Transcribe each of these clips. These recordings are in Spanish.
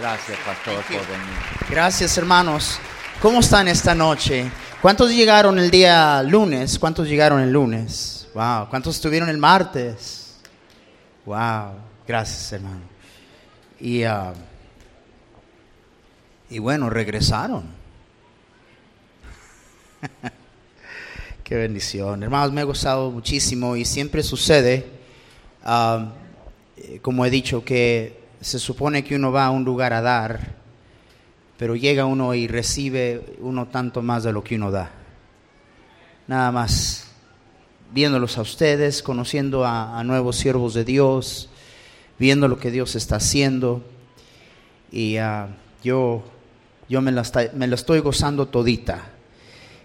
Gracias, pastor, por venir. Gracias, hermanos. ¿Cómo están esta noche? ¿Cuántos llegaron el día lunes? ¿Cuántos llegaron el lunes? Wow. ¿Cuántos estuvieron el martes? Wow. Gracias, hermano. Y, ah, y bueno, regresaron. Qué bendición. Hermanos, me ha gustado muchísimo y siempre sucede, ah, eh, como he dicho, que se supone que uno va a un lugar a dar, pero llega uno y recibe uno tanto más de lo que uno da. Nada más viéndolos a ustedes, conociendo a, nuevos siervos de Dios, viendo lo que Dios está haciendo. Y ah, yo, yo me, la estoy gozando todita.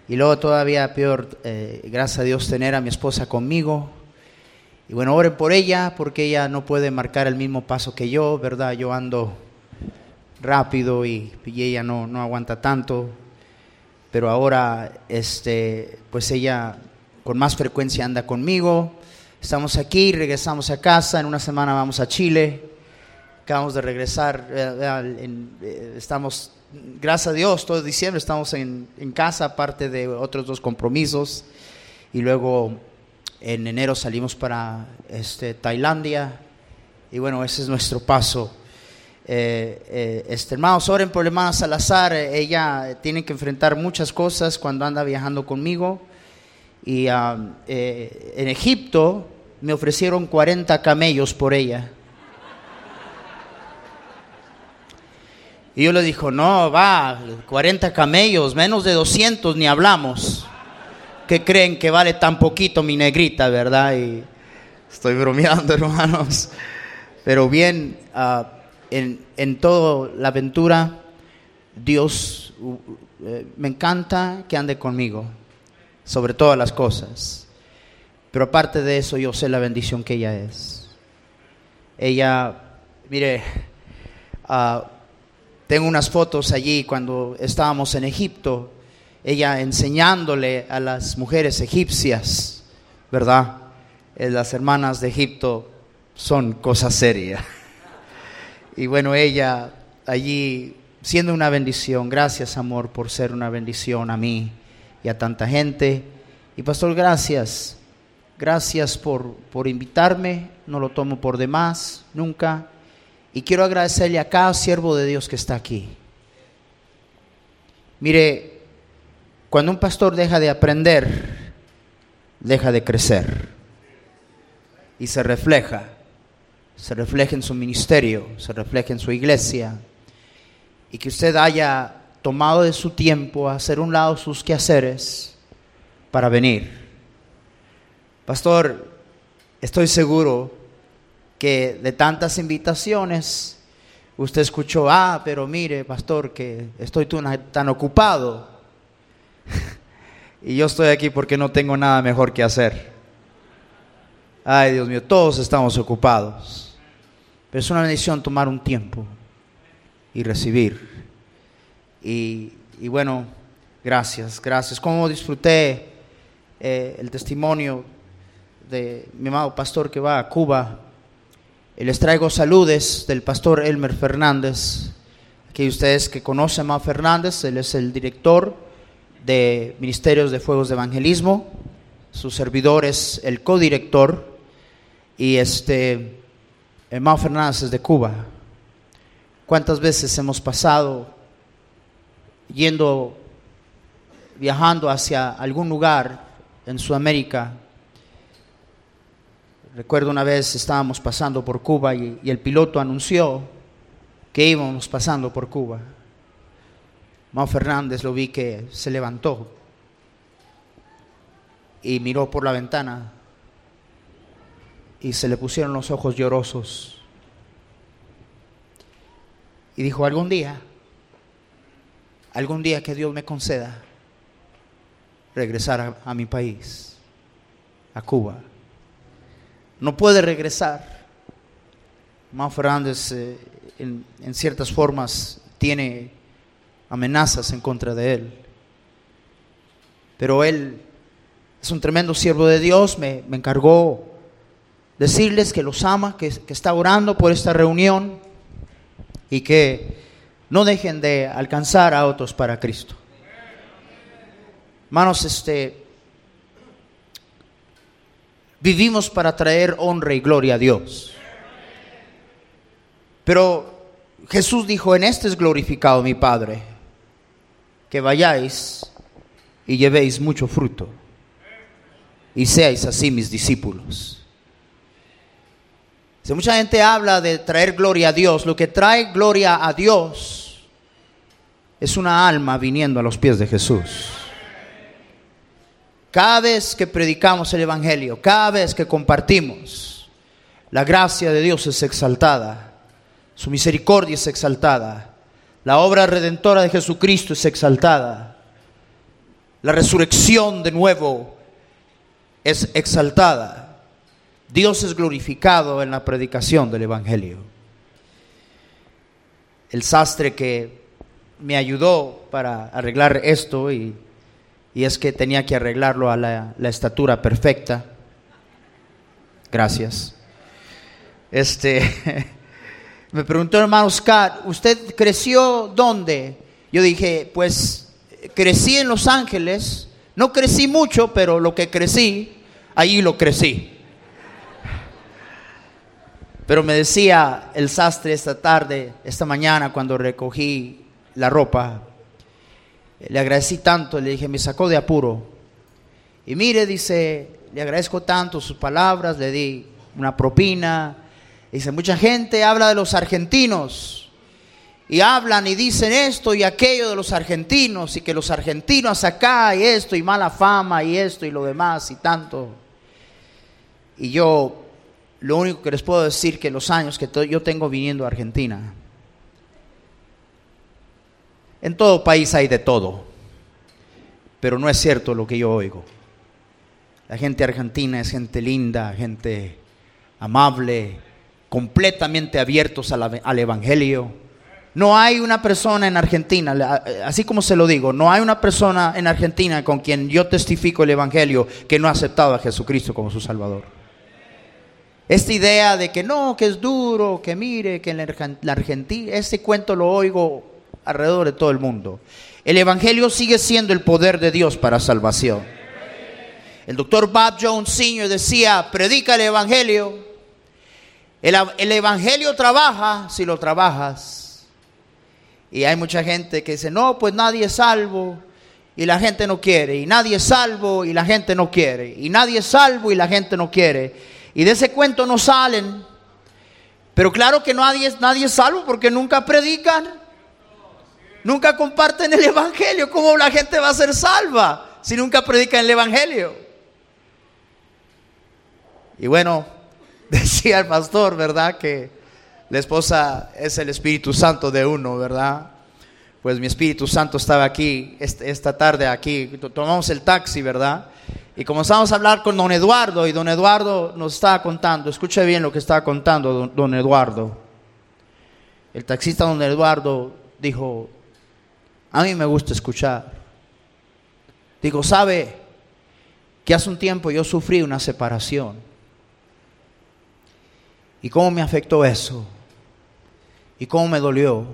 Y luego todavía peor, eh, gracias a Dios, tener a mi esposa conmigo. Y bueno, oren por ella, porque ella no puede marcar el mismo paso que yo, ¿verdad? Yo ando rápido y, ella no, no aguanta tanto. Pero ahora, este, pues ella con más frecuencia anda conmigo. Estamos aquí, regresamos a casa, en una semana vamos a Chile. Acabamos de regresar, eh, eh, estamos, gracias a Dios, todo diciembre estamos en, en casa, aparte de otros dos compromisos. Y luego en enero salimos para este, Tailandia. Y bueno, ese es nuestro paso. Eh, eh, este, hermanos, oren por Salazar. eh, Ella tiene que enfrentar muchas cosas cuando anda viajando conmigo. Y ah, eh, en Egipto me ofrecieron 40 camellos por ella. Y yo le dijo, no, va, 40 camellos, menos de 200 ni hablamos. ¿Qué creen que vale tan poquito mi negrita, verdad? Y estoy bromeando, hermanos. Pero bien, ah, en, en toda la aventura, Dios uh, eh, me encanta que ande conmigo, sobre todas las cosas. Pero aparte de eso, yo sé la bendición que ella es. Ella, mire, ah, tengo unas fotos allí cuando estábamos en Egipto, ella enseñándole a las mujeres egipcias, ¿verdad? Eh, las hermanas de Egipto son cosa seria. Y bueno, ella allí siendo una bendición, gracias amor por ser una bendición a mí y a tanta gente. Y pastor, gracias, gracias por, por invitarme, no lo tomo por demás, nunca. Y quiero agradecerle a cada siervo de Dios que está aquí. Mire, cuando un pastor deja de aprender, deja de crecer. Y se refleja. Se refleja en su ministerio, se refleja en su iglesia. Y que usted haya tomado de su tiempo a hacer un lado sus quehaceres para venir. Pastor, estoy seguro que de tantas invitaciones usted escuchó, ah, pero mire, pastor, que estoy tan, ocupado. y yo estoy aquí porque no tengo nada mejor que hacer. Ay, Dios mío, todos estamos ocupados. Pero es una bendición tomar un tiempo y recibir. Y, bueno, gracias, gracias. Como disfruté eh, el testimonio de mi amado pastor que va a Cuba. Y les traigo saludes del pastor Elmer Fernández. Aquí ustedes que conocen a Fernández, él es el director de Ministerios de Fuegos de Evangelismo. Su servidor es el codirector. Y este, Amado Fernández es de Cuba. ¿Cuántas veces hemos pasado yendo, viajando hacia algún lugar en Sudamérica? Recuerdo una vez estábamos pasando por Cuba y el piloto anunció que íbamos pasando por Cuba. Mao Fernández lo vi que se levantó y miró por la ventana y se le pusieron los ojos llorosos. Y dijo, algún día, algún día que Dios me conceda regresar a, mi país, a Cuba. No puede regresar. Mao Fernández eh, en ciertas formas tiene amenazas en contra de él. Pero él es un tremendo siervo de Dios, me, encargó decirles que los ama, que, que está orando por esta reunión y que no dejen de alcanzar a otros para Cristo. Hermanos, este, vivimos para traer honra y gloria a Dios. Pero Jesús dijo, en este es glorificado mi Padre, que vayáis y llevéis mucho fruto y seáis así mis discípulos. Si mucha gente habla de traer gloria a Dios, lo que trae gloria a Dios es una alma viniendo a los pies de Jesús. Cada vez que predicamos el Evangelio, cada vez que compartimos, la gracia de Dios es exaltada, su misericordia es exaltada, la obra redentora de Jesucristo es exaltada, la resurrección de nuevo es exaltada, Dios es glorificado en la predicación del Evangelio. El sastre que me ayudó para arreglar esto y y es que tenía que arreglarlo a la, estatura perfecta. Gracias. Este, me preguntó hermano Scott, ¿usted creció dónde? Yo dije, pues crecí en Los Ángeles, no crecí mucho, pero lo que crecí, ahí lo crecí. Pero me decía el sastre esta tarde, esta mañana, cuando recogí la ropa, le agradecí tanto, le dije, me sacó de apuro. Y mire, dice, le agradezco tanto sus palabras, le di una propina. Dice, mucha gente habla de los argentinos y hablan y dicen esto y aquello de los argentinos y que los argentinos acá y esto y mala fama y esto y lo demás y tanto. Y yo lo único que les puedo decir que los años que yo tengo viniendo a Argentina, en todo país hay de todo, pero no es cierto lo que yo oigo. La gente argentina es gente linda, gente amable, completamente abiertos al, Evangelio. No hay una persona en Argentina, así como se lo digo, no hay una persona en Argentina con quien yo testifico el Evangelio que no ha aceptado a Jesucristo como su Salvador. Esta idea de que no, que es duro, que mire, que en la Argentina, ese cuento lo oigo alrededor de todo el mundo. El Evangelio sigue siendo el poder de Dios para salvación. El doctor Bob Jones Sr. decía, predica el Evangelio. El, el, Evangelio trabaja si lo trabajas. Y hay mucha gente que dice, no, pues nadie es salvo y la gente no quiere. Y nadie es salvo y la gente no quiere. Y nadie es salvo y la gente no quiere. Y de ese cuento no salen. Pero claro que nadie, nadie es salvo porque nunca predican. Nunca comparten el Evangelio. ¿Cómo la gente va a ser salva si nunca predican el Evangelio? Y bueno, decía el pastor, ¿verdad? Que la esposa es el Espíritu Santo de uno, ¿verdad? Pues mi Espíritu Santo estaba aquí esta tarde, aquí. Tomamos el taxi, ¿verdad? Y comenzamos a hablar con don Eduardo y don Eduardo nos estaba contando, escuche bien lo que estaba contando don, Eduardo. El taxista don Eduardo dijo, a mí me gusta escuchar. Digo, ¿sabe que hace un tiempo yo sufrí una separación? ¿Y cómo me afectó eso? ¿Y cómo me dolió?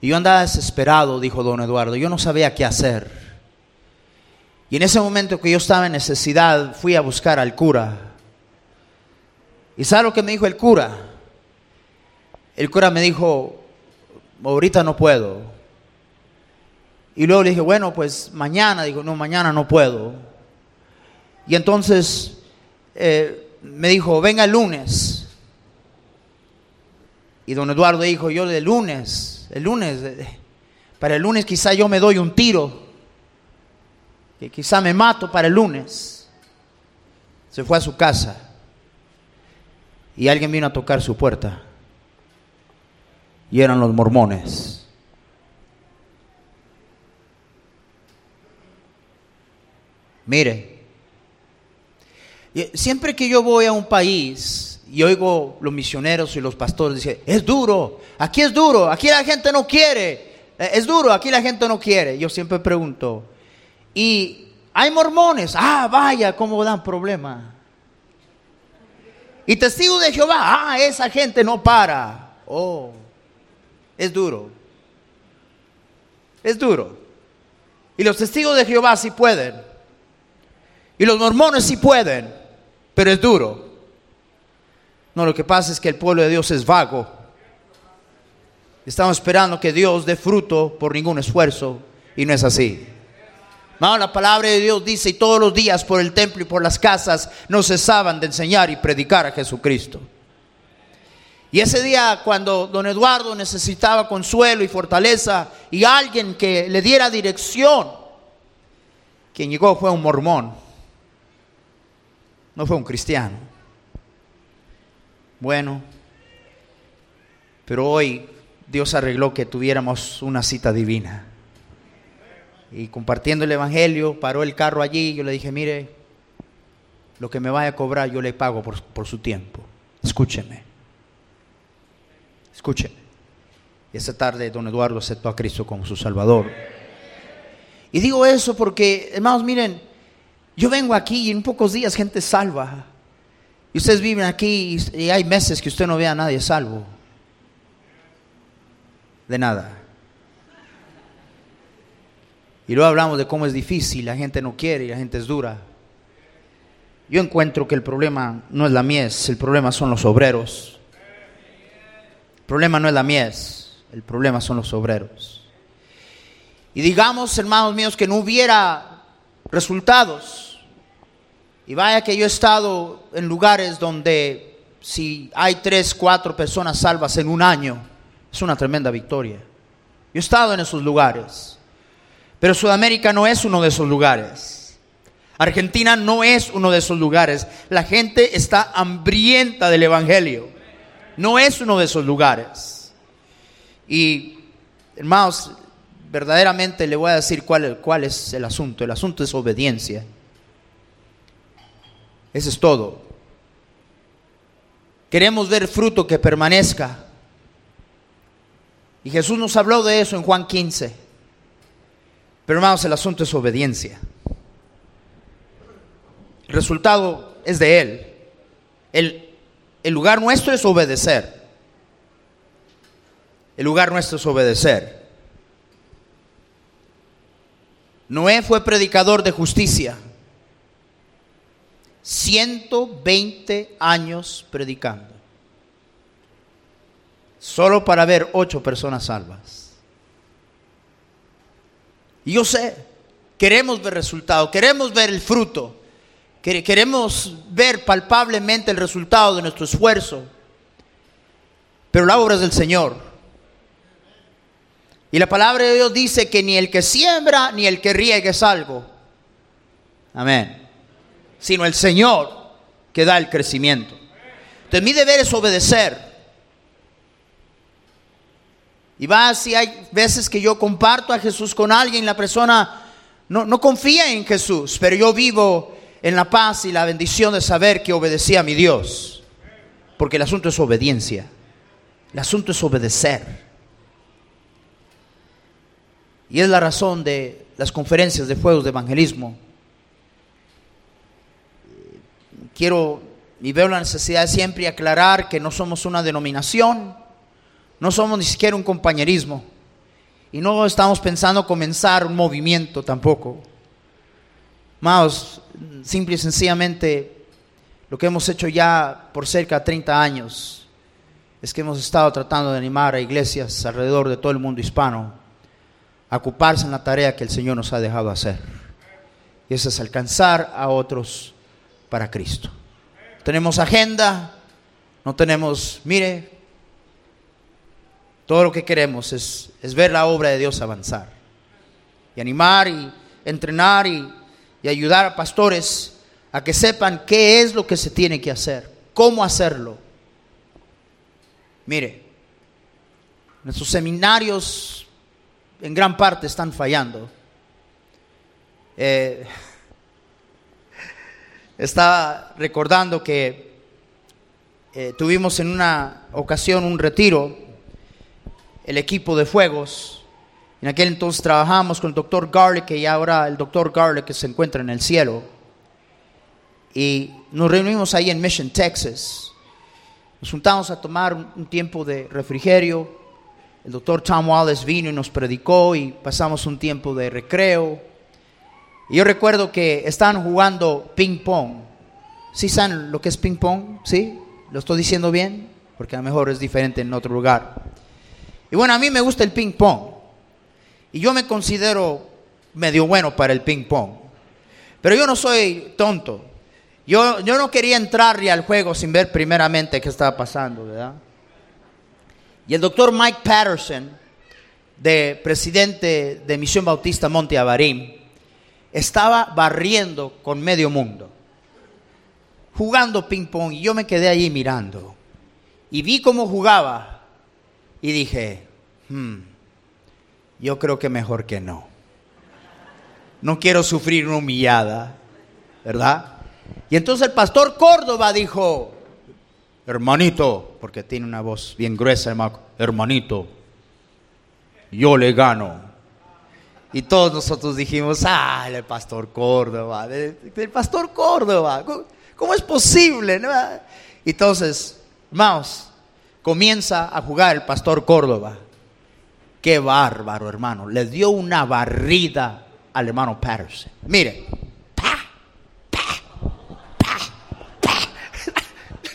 Y yo andaba desesperado, dijo don Eduardo. Yo no sabía qué hacer. Y en ese momento que yo estaba en necesidad, fui a buscar al cura. ¿Y sabe lo que me dijo el cura? El cura me dijo, ahorita no puedo. Y luego le dije, bueno, pues mañana, digo, no, mañana no puedo. Y entonces eh, me dijo, venga el lunes. Y don Eduardo dijo, yo de lunes, el lunes, para el lunes quizá yo me doy un tiro, que quizá me mato para el lunes. Se fue a su casa y alguien vino a tocar su puerta. Y eran los mormones. Mire, siempre que yo voy a un país y oigo los misioneros y los pastores dicen, es duro, aquí es duro, aquí la gente no quiere, eh, es duro, aquí la gente no quiere. Yo siempre pregunto, ¿y hay mormones? Ah, vaya, cómo dan problema. Y testigo de Jehová, ah, esa gente no para. Oh, es duro. Es duro. Y los testigos de Jehová sí pueden. Y los mormones sí pueden, pero es duro. No, lo que pasa es que el pueblo de Dios es vago. Estamos esperando que Dios dé fruto por ningún esfuerzo y no es así. la palabra de Dios dice, y todos los días por el templo y por las casas no cesaban de enseñar y predicar a Jesucristo. Y ese día cuando don Eduardo necesitaba consuelo y fortaleza y alguien que le diera dirección, quien llegó fue un mormón, no fue un cristiano. Bueno, pero hoy Dios arregló que tuviéramos una cita divina. Y compartiendo el Evangelio, paró el carro allí y yo le dije, mire, lo que me vaya a cobrar yo le pago por, por su tiempo. Escúcheme. Escuchen, esta tarde don Eduardo aceptó a Cristo como su Salvador. Y digo eso porque, hermanos, miren, yo vengo aquí y en pocos días gente salva. Y ustedes viven aquí y hay meses que usted no ve a nadie salvo. De nada. Y luego hablamos de cómo es difícil, la gente no quiere y la gente es dura. Yo encuentro que el problema no es la mies, el problema son los obreros. El problema no es la mies, el problema son los obreros. Y digamos, hermanos míos, que no hubiera resultados. Y vaya que yo he estado en lugares donde si hay tres, cuatro personas salvas en un año, es una tremenda victoria. Yo he estado en esos lugares. Pero Sudamérica no es uno de esos lugares. Argentina no es uno de esos lugares. La gente está hambrienta del Evangelio no es uno de esos lugares. Y, hermanos, verdaderamente le voy a decir cuál, cuál es el asunto. El asunto es obediencia. Eso es todo. Queremos ver fruto que permanezca. Y Jesús nos habló de eso en Juan 15. Pero hermanos, el asunto es obediencia. El resultado es de Él. El, el lugar nuestro es obedecer. El lugar nuestro es obedecer. Noé fue predicador de justicia. 120 años predicando. Solo para ver ocho personas salvas. Y yo sé, queremos ver resultado, queremos ver el fruto. Queremos ver palpablemente el resultado de nuestro esfuerzo. Pero la obra es del Señor. Y la palabra de Dios dice que ni el que siembra ni el que riega es algo. Amén. Sino el Señor que da el crecimiento. Entonces mi deber es obedecer. Y va si hay veces que yo comparto a Jesús con alguien, la persona no, no confía en Jesús, pero yo vivo en la paz y la bendición de saber que obedecía a mi Dios. Porque el asunto es obediencia. El asunto es obedecer. Y es la razón de las conferencias de fuegos de evangelismo. Quiero y veo la necesidad de siempre aclarar que no somos una denominación, no somos ni siquiera un compañerismo. Y no estamos pensando comenzar un movimiento tampoco. Más, simple y sencillamente, lo que hemos hecho ya por cerca de 30 años es que hemos estado tratando de animar a iglesias alrededor de todo el mundo hispano a ocuparse en la tarea que el Señor nos ha dejado hacer. Y eso es alcanzar a otros para Cristo. Tenemos agenda, no tenemos, mire, todo lo que queremos es, ver la obra de Dios avanzar y animar y entrenar y y ayudar a pastores a que sepan qué es lo que se tiene que hacer, cómo hacerlo. Mire, nuestros seminarios en gran parte están fallando. Eh, estaba recordando que eh, tuvimos en una ocasión un retiro, el equipo de fuegos, en aquel entonces trabajamos con el doctor Garlic y ahora el doctor Garlic que se encuentra en el cielo. Y nos reunimos ahí en Mission, Texas. Nos juntamos a tomar un tiempo de refrigerio el doctor Tom Wallace vino y nos predicó y pasamos un tiempo de recreo. Y yo recuerdo que estaban jugando ping pong. ¿Sí saben lo que es ping pong? ¿Sí? ¿Lo estoy diciendo bien? Porque a lo mejor es diferente en otro lugar. Y bueno, a mí me gusta el ping pong. Y yo me considero medio bueno para el ping pong. Pero yo no soy tonto. Yo, yo no quería entrar al juego sin ver primeramente qué estaba pasando, ¿verdad? Y el doctor Mike Patterson, de presidente de Misión Bautista Monte Avarim, estaba barriendo con medio mundo, jugando ping pong, y yo me quedé allí mirando. Y vi cómo jugaba y dije, hmm, yo creo que mejor que no. No quiero sufrir una humillada, ¿verdad? Y entonces el pastor Córdoba dijo, hermanito, porque tiene una voz bien gruesa, hermanito, yo le gano. Y todos nosotros dijimos, ah, el pastor Córdoba, el, pastor Córdoba, ¿cómo, es posible? Entonces, hermanos, comienza a jugar el pastor Córdoba. Qué bárbaro, hermano. Le dio una barrida al hermano Patterson. Mire,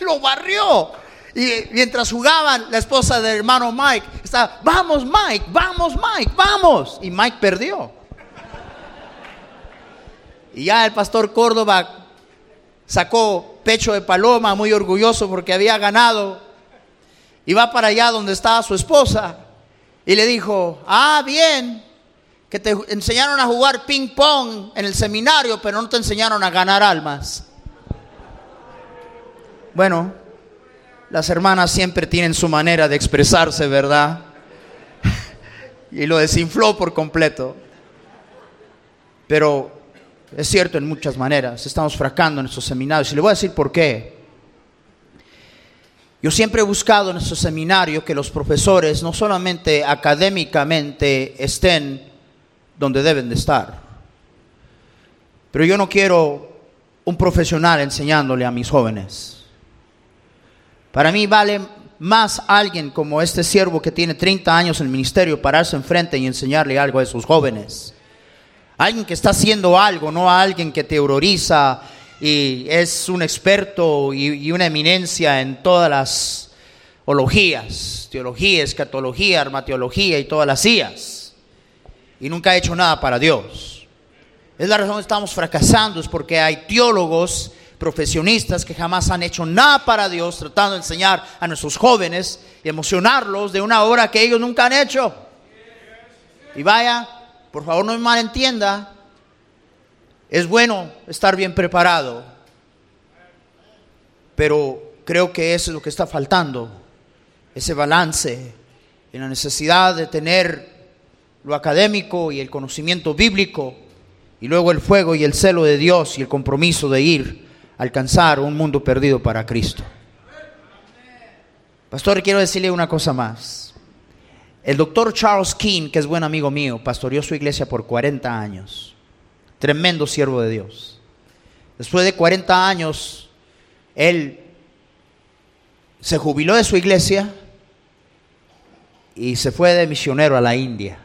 lo barrió. Y mientras jugaban, la esposa del hermano Mike vamos Mike, vamos Mike, vamos. Y Mike perdió. Y ya el pastor Córdoba sacó pecho de paloma, muy orgulloso porque había ganado. Y va para allá donde estaba su esposa. Y le dijo, ah, bien, que te enseñaron a jugar ping pong en el seminario, pero no te enseñaron a ganar almas. Bueno, las hermanas siempre tienen su manera de expresarse, ¿verdad? y lo desinfló por completo. Pero es cierto en muchas maneras, estamos fracando en estos seminarios. Y le voy a decir por qué. Yo siempre he buscado en estos seminarios que los profesores no solamente académicamente estén donde deben de estar, pero yo no quiero un profesional enseñándole a mis jóvenes. Para mí vale más alguien como este siervo que tiene 30 años en el ministerio pararse enfrente y enseñarle algo a esos jóvenes. Alguien que está haciendo algo, no a alguien que teoriza y es un experto y, una eminencia en todas las ologías, teología, escatología, armateología y todas las IAS. Y nunca ha hecho nada para Dios. Es la razón que estamos fracasando, es porque hay teólogos profesionistas que jamás han hecho nada para Dios, tratando de enseñar a nuestros jóvenes y emocionarlos de una obra que ellos nunca han hecho. Y vaya, por favor no me malentienda, es bueno estar bien preparado, pero creo que eso es lo que está faltando, ese balance en la necesidad de tener lo académico y el conocimiento bíblico, y luego el fuego y el celo de Dios y el compromiso de ir alcanzar un mundo perdido para Cristo. Pastor, quiero decirle una cosa más. El doctor Charles King, que es buen amigo mío, pastoreó su iglesia por 40 años. Tremendo siervo de Dios. Después de 40 años, él se jubiló de su iglesia y se fue de misionero a la India.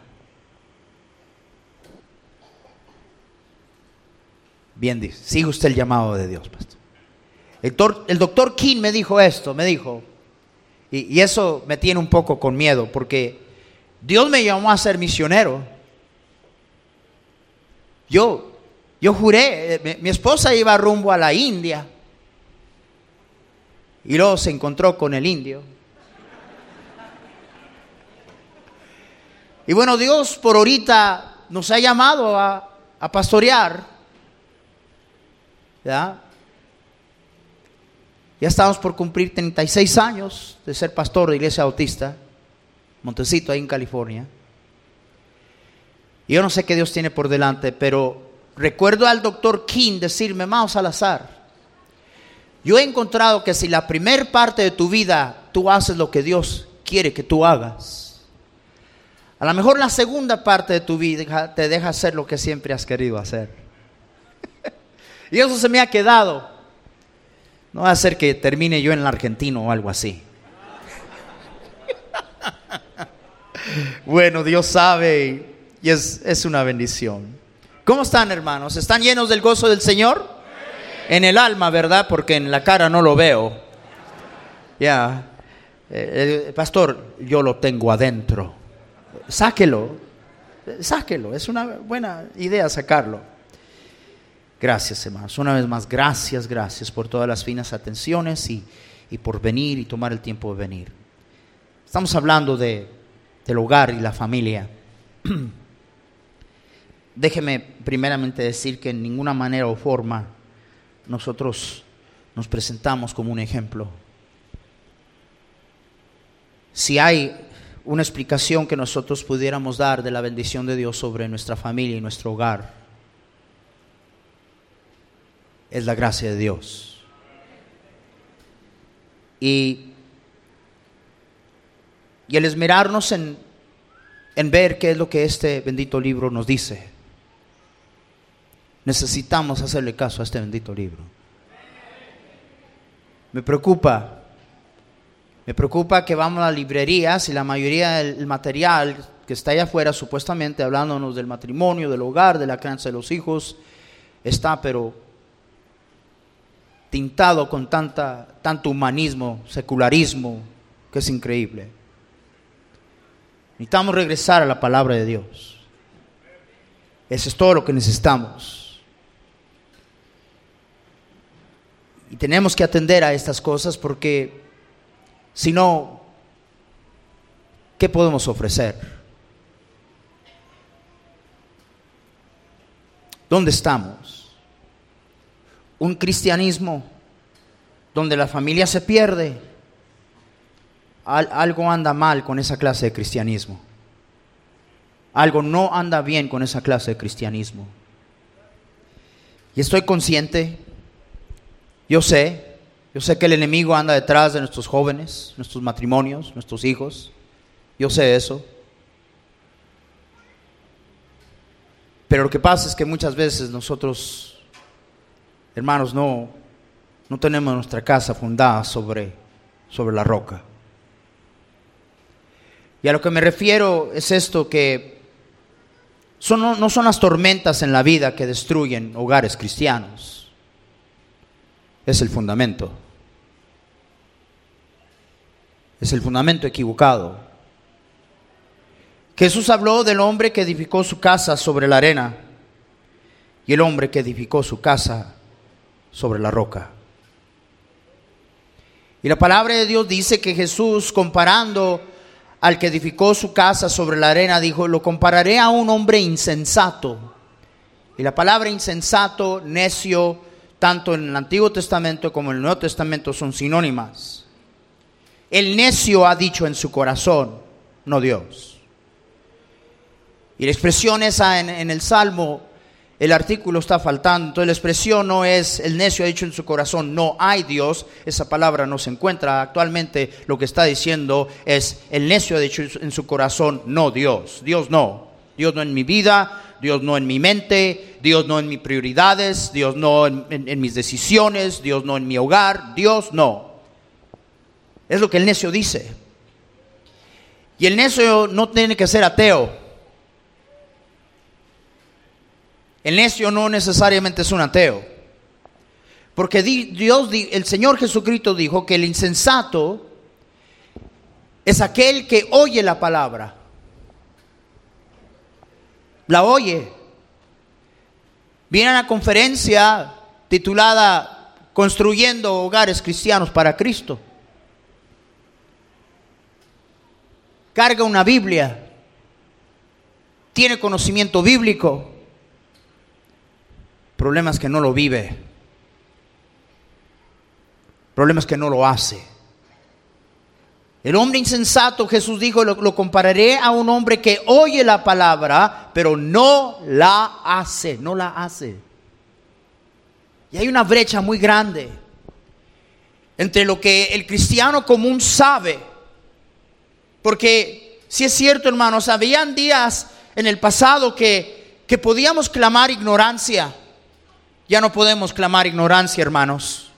Bien, sigue usted el llamado de Dios, pastor. El, doctor King me dijo esto, me dijo, y, eso me tiene un poco con miedo, porque Dios me llamó a ser misionero. Yo, yo juré, eh, mi, esposa iba rumbo a la India, y luego se encontró con el indio. Y bueno, Dios por ahorita nos ha llamado a pastorear ¿ya? Estamos por cumplir 36 años de ser pastor de Iglesia Bautista, Montecito, ahí en California. Y yo no sé qué Dios tiene por delante, pero recuerdo al doctor King decirme, Mao Salazar, yo he encontrado que si la primer parte de tu vida tú haces lo que Dios quiere que tú hagas, a lo mejor la segunda parte de tu vida te deja hacer lo que siempre has querido hacer. Y eso se me ha quedado. No va a ser que termine yo en el argentino o algo así. bueno, Dios sabe y es, es una bendición. ¿Cómo están hermanos? ¿Están llenos del gozo del Señor? En el alma, ¿verdad? Porque en la cara no lo veo. Ya. Eh, eh, pastor, yo lo tengo adentro. Sáquelo. Sáquelo. Es una buena idea sacarlo. Gracias, hermanos. Una vez más, gracias, gracias por todas las finas atenciones y, y por venir y tomar el tiempo de venir. Estamos hablando de, del hogar y la familia. Déjeme primeramente decir que en ninguna manera o forma nosotros nos presentamos como un ejemplo. Si hay una explicación que nosotros pudiéramos dar de la bendición de Dios sobre nuestra familia y nuestro hogar, es la gracia de Dios. Y, y el esmerarnos en, en ver qué es lo que este bendito libro nos dice. Necesitamos hacerle caso a este bendito libro. Me preocupa, me preocupa que vamos a librerías y la mayoría del material que está allá afuera, supuestamente hablándonos del matrimonio, del hogar, de la crianza de los hijos, está pero tintado con tanta, tanto humanismo, secularismo, que es increíble. Necesitamos regresar a la palabra de Dios. Eso es todo lo que necesitamos. Y tenemos que atender a estas cosas porque si no, ¿qué podemos ofrecer? ¿Dónde estamos? Un cristianismo donde la familia se pierde. algo anda mal con esa clase de cristianismo. Algo no anda bien con esa clase de cristianismo. Y estoy consciente yo sé, yo sé que el enemigo anda detrás de nuestros jóvenes, nuestros matrimonios, nuestros hijos. Yo sé eso. Pero lo que pasa es que muchas veces nosotros, hermanos, no, no tenemos nuestra casa fundada sobre, sobre la roca. Y a lo que me refiero es esto que son, no son las tormentas en la vida que destruyen hogares cristianos es el fundamento. Es el fundamento equivocado. Jesús habló del hombre que edificó su casa sobre la arena y el hombre que edificó su casa sobre la roca. Y la palabra de Dios dice que Jesús, comparando al que edificó su casa sobre la arena, dijo, lo compararé a un hombre insensato. Y la palabra insensato, necio, tanto en el Antiguo Testamento como en el Nuevo Testamento son sinónimas. El necio ha dicho en su corazón, no Dios. Y la expresión esa en, el Salmo, el artículo está faltando. La expresión no es el necio ha dicho en su corazón, no hay Dios. Esa palabra no se encuentra. Actualmente lo que está diciendo es el necio ha dicho en su corazón, no Dios. Dios no. Dios no en mi vida, Dios no en mi mente, Dios no en mis prioridades, Dios no en, mis decisiones, Dios no en mi hogar, Dios no. Es lo que el necio dice. Y el necio no tiene que ser ateo. El necio no necesariamente es un ateo. Porque Dios, el Señor Jesucristo dijo que el insensato es aquel que oye la palabra la oye. Viene a una conferencia titulada Construyendo hogares cristianos para Cristo. Carga una Biblia. Tiene conocimiento bíblico. Problemas que no lo vive. Problemas que no lo hace. El hombre insensato, Jesús dijo, lo, compararé a un hombre que oye la palabra, pero no la hace, no la hace. Y hay una brecha muy grande entre lo que el cristiano común sabe. Porque si es cierto, hermanos, habían días en el pasado que, que podíamos clamar ignorancia. Ya no podemos clamar ignorancia, hermanos.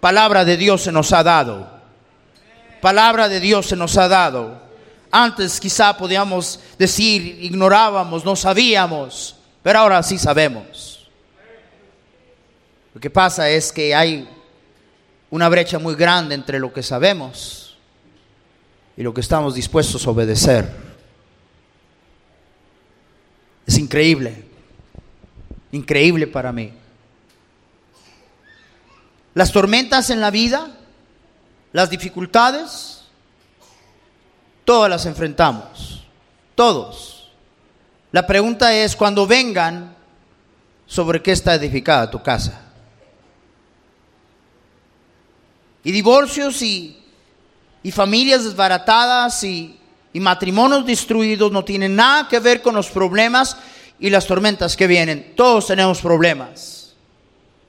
Palabra de Dios se nos ha dado palabra de Dios se nos ha dado. Antes quizá podíamos decir, ignorábamos, no sabíamos, pero ahora sí sabemos. Lo que pasa es que hay una brecha muy grande entre lo que sabemos y lo que estamos dispuestos a obedecer. Es increíble, increíble para mí. Las tormentas en la vida, las dificultades, todas las enfrentamos, todos. La pregunta es, cuando vengan, ¿sobre qué está edificada tu casa? Y divorcios y, y familias desbaratadas y, y matrimonios destruidos no tienen nada que ver con los problemas y las tormentas que vienen. Todos tenemos problemas.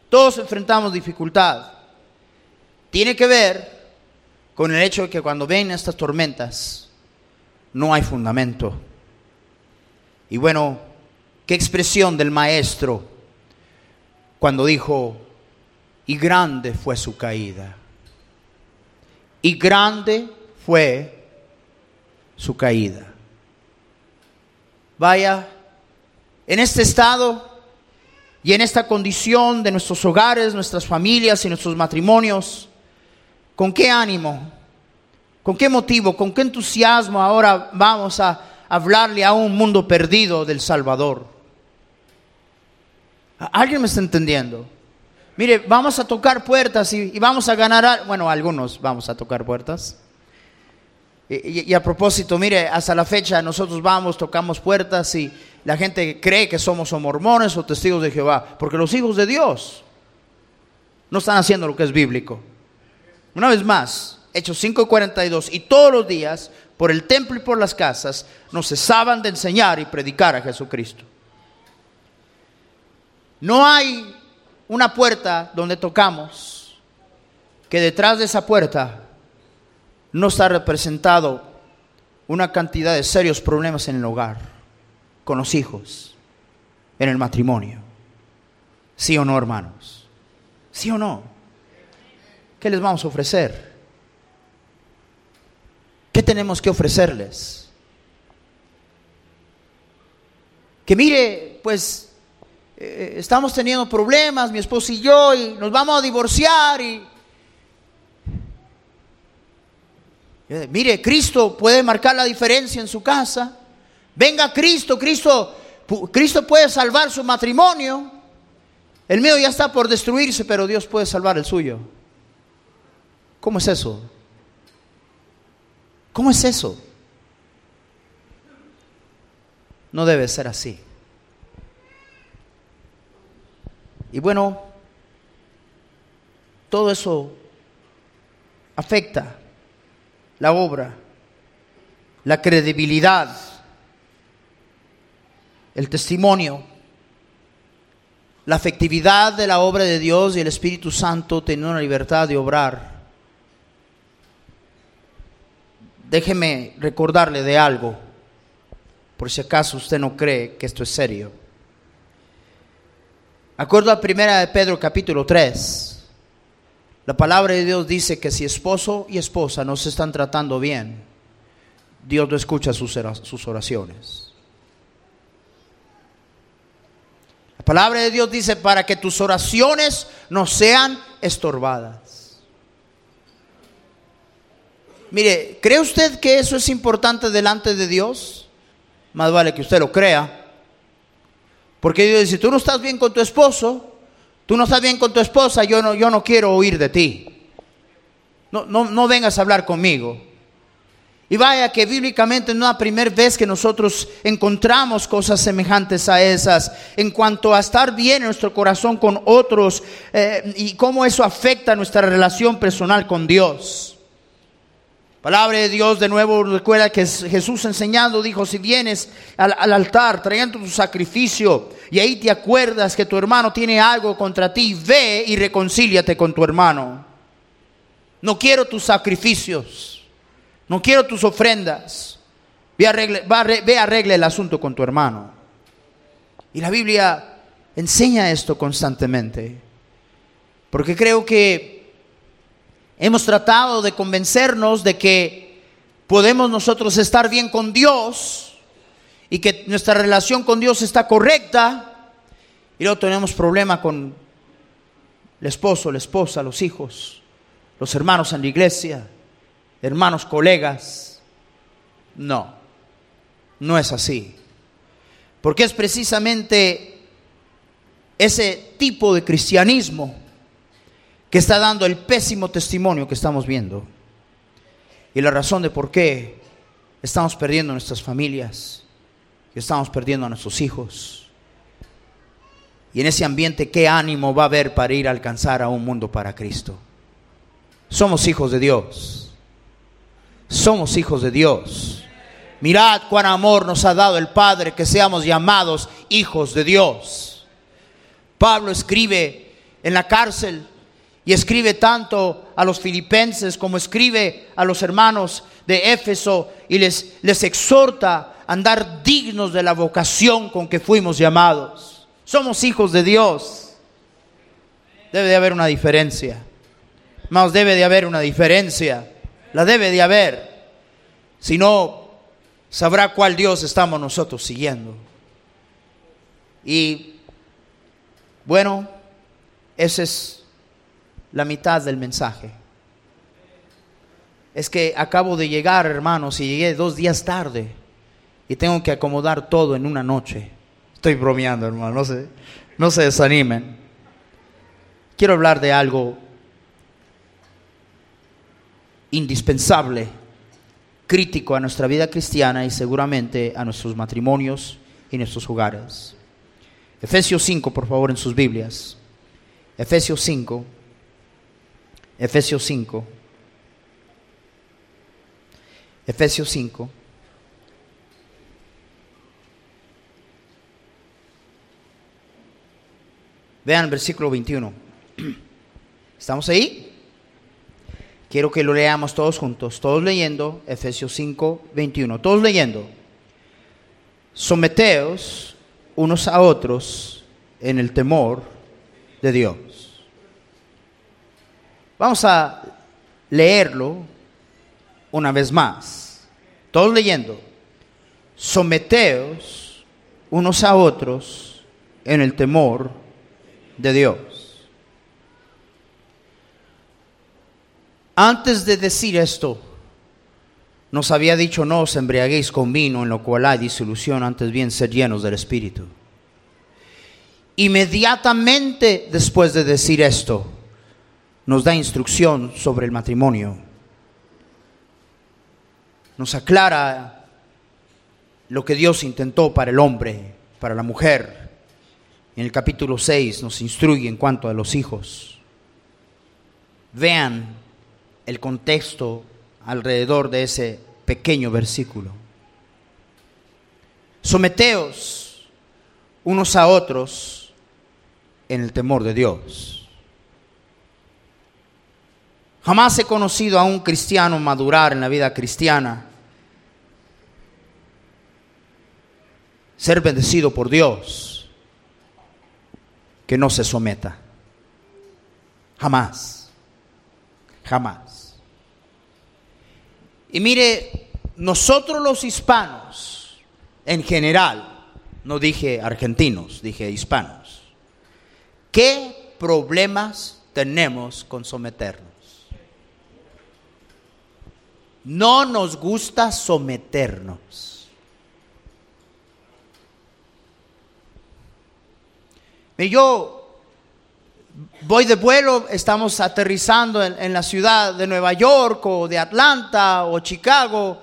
Todos enfrentamos dificultad. Tiene que ver con el hecho de que cuando ven estas tormentas no hay fundamento. Y bueno, qué expresión del maestro cuando dijo, y grande fue su caída. Y grande fue su caída. Vaya, en este estado y en esta condición de nuestros hogares, nuestras familias y nuestros matrimonios, ¿con qué ánimo? ¿Con qué motivo? ¿Con qué entusiasmo ahora vamos a hablarle a un mundo perdido del Salvador? ¿Alguien me está entendiendo? Mire, vamos a tocar puertas y, vamos a ganar, bueno, algunos vamos a tocar puertas. Y, y, a propósito, mire, hasta la fecha nosotros vamos, tocamos puertas y la gente cree que somos o mormones o testigos de Jehová, porque los hijos de Dios no están haciendo lo que es bíblico. Una vez más, Hechos 5:42, y todos los días, por el templo y por las casas, no cesaban de enseñar y predicar a Jesucristo. No hay una puerta donde tocamos que detrás de esa puerta no está representado una cantidad de serios problemas en el hogar, con los hijos, en el matrimonio. ¿Sí o no, hermanos? ¿Sí o no? ¿Qué les vamos a ofrecer? ¿Qué tenemos que ofrecerles? Que mire, pues eh, estamos teniendo problemas, mi esposo y yo, y nos vamos a divorciar. Y, eh, mire, Cristo puede marcar la diferencia en su casa. Venga Cristo, Cristo, Cristo puede salvar su matrimonio. El mío ya está por destruirse, pero Dios puede salvar el suyo. ¿Cómo es eso? ¿Cómo es eso? No debe ser así. Y bueno, todo eso afecta la obra, la credibilidad, el testimonio, la afectividad de la obra de Dios y el Espíritu Santo teniendo la libertad de obrar. Déjeme recordarle de algo, por si acaso usted no cree que esto es serio. Acuerdo a primera de Pedro capítulo 3, la palabra de Dios dice que si esposo y esposa no se están tratando bien, Dios no escucha sus oraciones. La palabra de Dios dice para que tus oraciones no sean estorbadas. Mire, ¿cree usted que eso es importante delante de Dios? Más vale que usted lo crea. Porque Dios dice, tú no estás bien con tu esposo, tú no estás bien con tu esposa, yo no, yo no quiero oír de ti. No, no, no vengas a hablar conmigo. Y vaya que bíblicamente no es la primera vez que nosotros encontramos cosas semejantes a esas en cuanto a estar bien en nuestro corazón con otros eh, y cómo eso afecta nuestra relación personal con Dios. Palabra de Dios de nuevo recuerda que Jesús enseñando dijo, si vienes al, altar trayendo tu sacrificio y ahí te acuerdas que tu hermano tiene algo contra ti, ve y reconcíliate con tu hermano. No quiero tus sacrificios, no quiero tus ofrendas. Ve arregle, ve arregle el asunto con tu hermano. Y la Biblia enseña esto constantemente. Porque creo que Hemos tratado de convencernos de que podemos nosotros estar bien con Dios y que nuestra relación con Dios está correcta y luego tenemos problema con el esposo, la esposa, los hijos, los hermanos en la iglesia, hermanos, colegas. No, no es así. Porque es precisamente ese tipo de cristianismo que está dando el pésimo testimonio que estamos viendo. Y la razón de por qué estamos perdiendo nuestras familias, estamos perdiendo a nuestros hijos. Y en ese ambiente, ¿qué ánimo va a haber para ir a alcanzar a un mundo para Cristo? Somos hijos de Dios. Somos hijos de Dios. Mirad cuán amor nos ha dado el Padre que seamos llamados hijos de Dios. Pablo escribe en la cárcel y escribe tanto a los filipenses como escribe a los hermanos de Éfeso y les, les exhorta a andar dignos de la vocación con que fuimos llamados. Somos hijos de Dios. Debe de haber una diferencia. Más debe de haber una diferencia. La debe de haber. Si no, sabrá cuál Dios estamos nosotros siguiendo. Y bueno, ese es la mitad del mensaje. Es que acabo de llegar, hermanos, y llegué dos días tarde y tengo que acomodar todo en una noche. Estoy bromeando, hermano, no se, no se desanimen. Quiero hablar de algo indispensable, crítico a nuestra vida cristiana y seguramente a nuestros matrimonios y nuestros hogares. Efesios 5, por favor, en sus Biblias. Efesios 5. Efesios 5. Efesios 5. Vean el versículo 21. ¿Estamos ahí? Quiero que lo leamos todos juntos, todos leyendo Efesios 5, 21. Todos leyendo. Someteos unos a otros en el temor de Dios. Vamos a leerlo una vez más. Todos leyendo. Someteos unos a otros en el temor de Dios. Antes de decir esto, nos había dicho, no os embriaguéis con vino, en lo cual hay disolución, antes bien ser llenos del Espíritu. Inmediatamente después de decir esto, nos da instrucción sobre el matrimonio. Nos aclara lo que Dios intentó para el hombre, para la mujer. En el capítulo 6 nos instruye en cuanto a los hijos. Vean el contexto alrededor de ese pequeño versículo. Someteos unos a otros en el temor de Dios. Jamás he conocido a un cristiano madurar en la vida cristiana, ser bendecido por Dios, que no se someta. Jamás, jamás. Y mire, nosotros los hispanos, en general, no dije argentinos, dije hispanos, ¿qué problemas tenemos con someternos? No nos gusta someternos. Yo voy de vuelo, estamos aterrizando en, la ciudad de Nueva York o de Atlanta o Chicago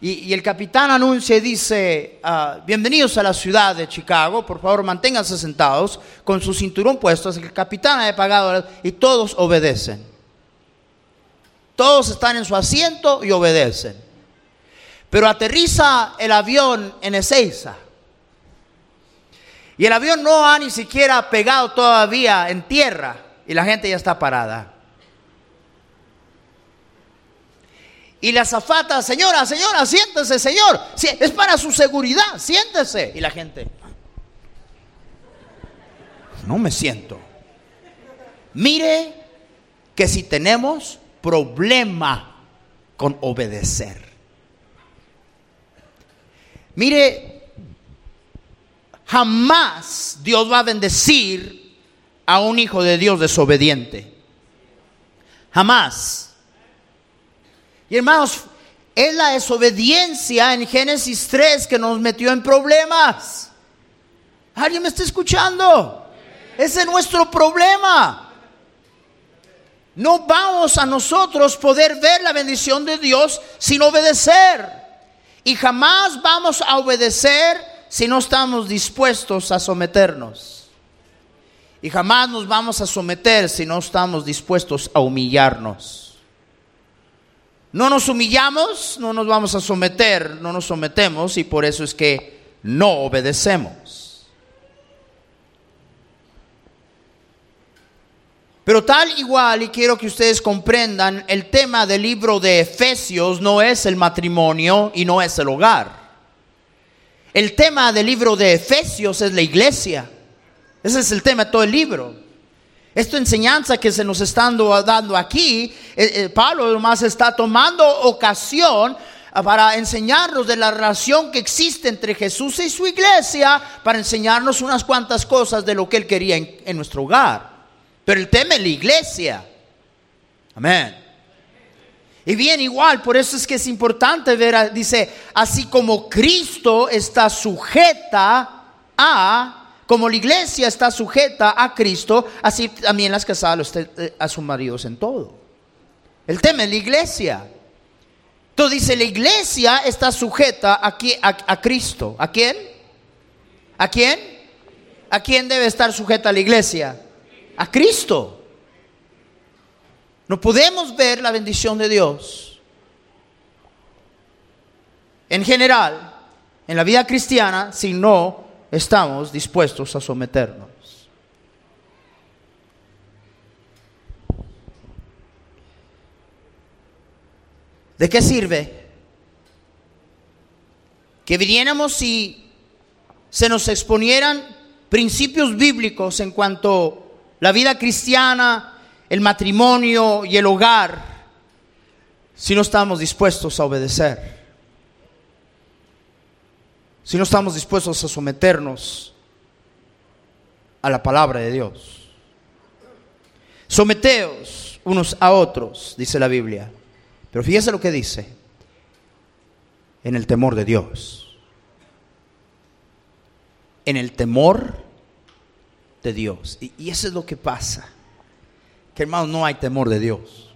y, el capitán anuncia y dice, ah, bienvenidos a la ciudad de Chicago, por favor manténganse sentados con su cinturón puesto, el capitán ha pagado y todos obedecen. Todos están en su asiento y obedecen. Pero aterriza el avión en Ezeiza. Y el avión no ha ni siquiera pegado todavía en tierra y la gente ya está parada. Y la zafata, señora, señora, siéntese, señor. Es para su seguridad, siéntese. Y la gente, no me siento. Mire que si tenemos problema con obedecer. Mire, jamás Dios va a bendecir a un hijo de Dios desobediente. Jamás. Y hermanos, es la desobediencia en Génesis 3 que nos metió en problemas. ¿Alguien me está escuchando? Ese es nuestro problema. No vamos a nosotros poder ver la bendición de Dios sin obedecer. Y jamás vamos a obedecer si no estamos dispuestos a someternos. Y jamás nos vamos a someter si no estamos dispuestos a humillarnos. No nos humillamos, no nos vamos a someter, no nos sometemos y por eso es que no obedecemos. Pero tal igual, y quiero que ustedes comprendan, el tema del libro de Efesios no es el matrimonio y no es el hogar. El tema del libro de Efesios es la iglesia. Ese es el tema de todo el libro. Esta enseñanza que se nos está dando aquí, eh, eh, Pablo además está tomando ocasión para enseñarnos de la relación que existe entre Jesús y su iglesia, para enseñarnos unas cuantas cosas de lo que él quería en nuestro hogar. Pero el tema es la iglesia. Amén. Y bien, igual, por eso es que es importante ver, dice, así como Cristo está sujeta a, como la iglesia está sujeta a Cristo, así también las casadas eh, a sus maridos en todo. El tema es la iglesia. Entonces dice, la iglesia está sujeta a, a Cristo. ¿A quién? ¿A quién? ¿A quién debe estar sujeta la iglesia? a Cristo. No podemos ver la bendición de Dios en general en la vida cristiana si no estamos dispuestos a someternos. ¿De qué sirve que viniéramos y se nos exponieran principios bíblicos en cuanto la vida cristiana, el matrimonio y el hogar, si no estamos dispuestos a obedecer, si no estamos dispuestos a someternos a la palabra de Dios. Someteos unos a otros, dice la Biblia. Pero fíjese lo que dice, en el temor de Dios. En el temor de Dios. Y, eso es lo que pasa. Que hermanos, no hay temor de Dios.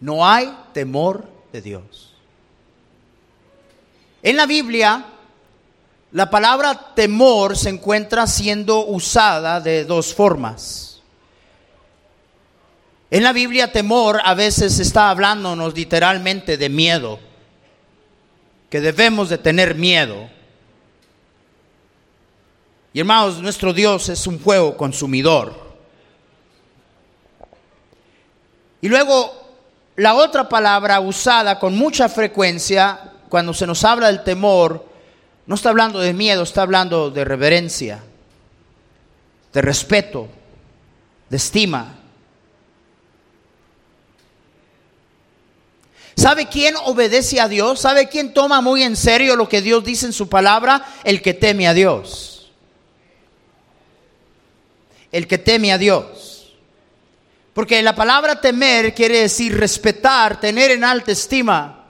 No hay temor de Dios. En la Biblia, la palabra temor se encuentra siendo usada de dos formas. En la Biblia temor a veces está hablándonos literalmente de miedo, que debemos de tener miedo. Y hermanos, nuestro Dios es un fuego consumidor. Y luego, la otra palabra usada con mucha frecuencia cuando se nos habla del temor, no está hablando de miedo, está hablando de reverencia, de respeto, de estima. ¿Sabe quién obedece a Dios? ¿Sabe quién toma muy en serio lo que Dios dice en su palabra? El que teme a Dios el que teme a Dios. Porque la palabra temer quiere decir respetar, tener en alta estima.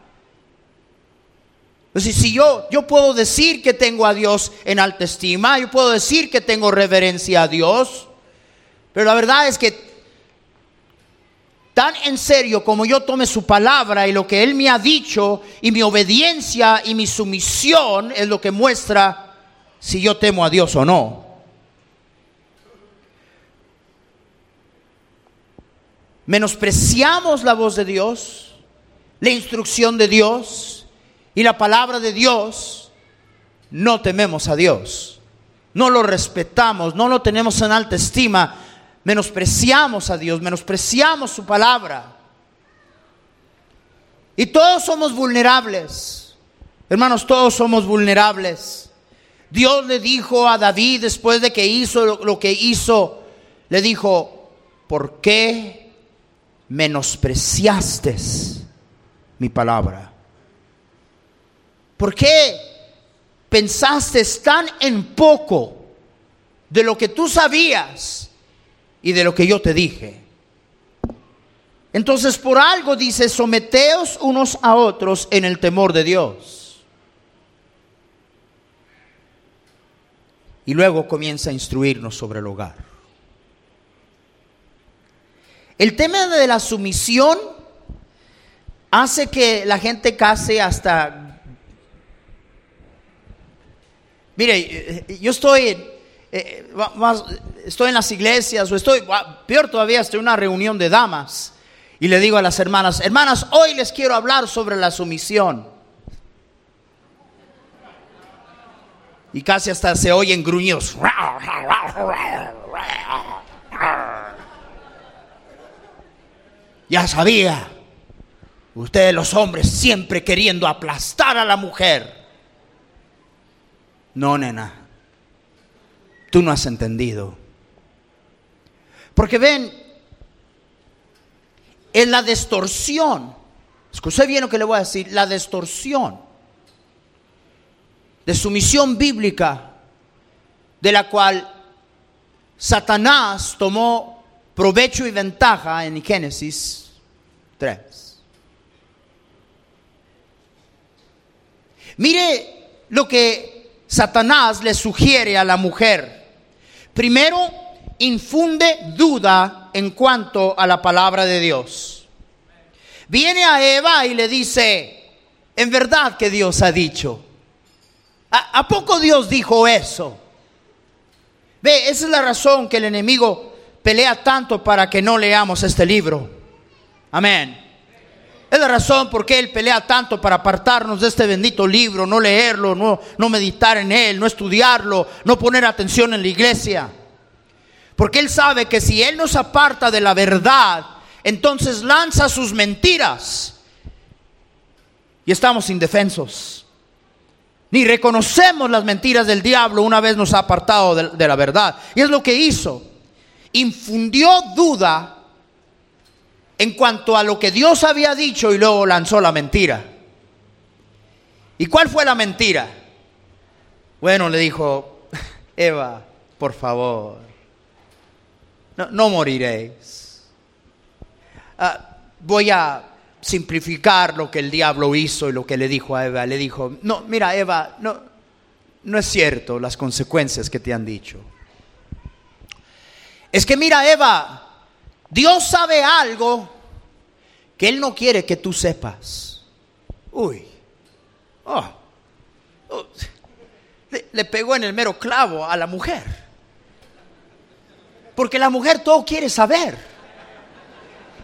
Entonces, si yo, yo puedo decir que tengo a Dios en alta estima, yo puedo decir que tengo reverencia a Dios, pero la verdad es que tan en serio como yo tome su palabra y lo que Él me ha dicho, y mi obediencia y mi sumisión es lo que muestra si yo temo a Dios o no. Menospreciamos la voz de Dios, la instrucción de Dios y la palabra de Dios, no tememos a Dios, no lo respetamos, no lo tenemos en alta estima, menospreciamos a Dios, menospreciamos su palabra. Y todos somos vulnerables, hermanos, todos somos vulnerables. Dios le dijo a David después de que hizo lo, que hizo, le dijo, ¿por qué menospreciaste mi palabra. ¿Por qué pensaste tan en poco de lo que tú sabías y de lo que yo te dije? Entonces por algo dice, someteos unos a otros en el temor de Dios. Y luego comienza a instruirnos sobre el hogar. El tema de la sumisión hace que la gente case hasta... Mire, yo estoy, eh, estoy en las iglesias o estoy, peor todavía, estoy en una reunión de damas y le digo a las hermanas, hermanas, hoy les quiero hablar sobre la sumisión. Y casi hasta se oyen gruños. Ya sabía. Ustedes los hombres siempre queriendo aplastar a la mujer. No, nena. Tú no has entendido. Porque ven, es la distorsión. Escuché bien lo que le voy a decir, la distorsión de sumisión bíblica de la cual Satanás tomó provecho y ventaja en Génesis 3. Mire lo que Satanás le sugiere a la mujer. Primero, infunde duda en cuanto a la palabra de Dios. Viene a Eva y le dice, en verdad que Dios ha dicho. ¿A, poco Dios dijo eso? Ve, esa es la razón que el enemigo pelea tanto para que no leamos este libro. Amén. Es la razón por qué Él pelea tanto para apartarnos de este bendito libro, no leerlo, no, no meditar en Él, no estudiarlo, no poner atención en la iglesia. Porque Él sabe que si Él nos aparta de la verdad, entonces lanza sus mentiras y estamos indefensos. Ni reconocemos las mentiras del diablo una vez nos ha apartado de, de la verdad. Y es lo que hizo. Infundió duda en cuanto a lo que Dios había dicho y luego lanzó la mentira. ¿Y cuál fue la mentira? Bueno, le dijo, Eva, por favor, no, moriréis. Ah, voy a simplificar lo que el diablo hizo y lo que le dijo a Eva. Le dijo, no, mira Eva, no, no es cierto las consecuencias que te han dicho. Es que mira Eva, Dios sabe algo que Él no quiere que tú sepas. Uy, oh, oh le pegó en el mero clavo a la mujer. Porque la mujer todo quiere saber.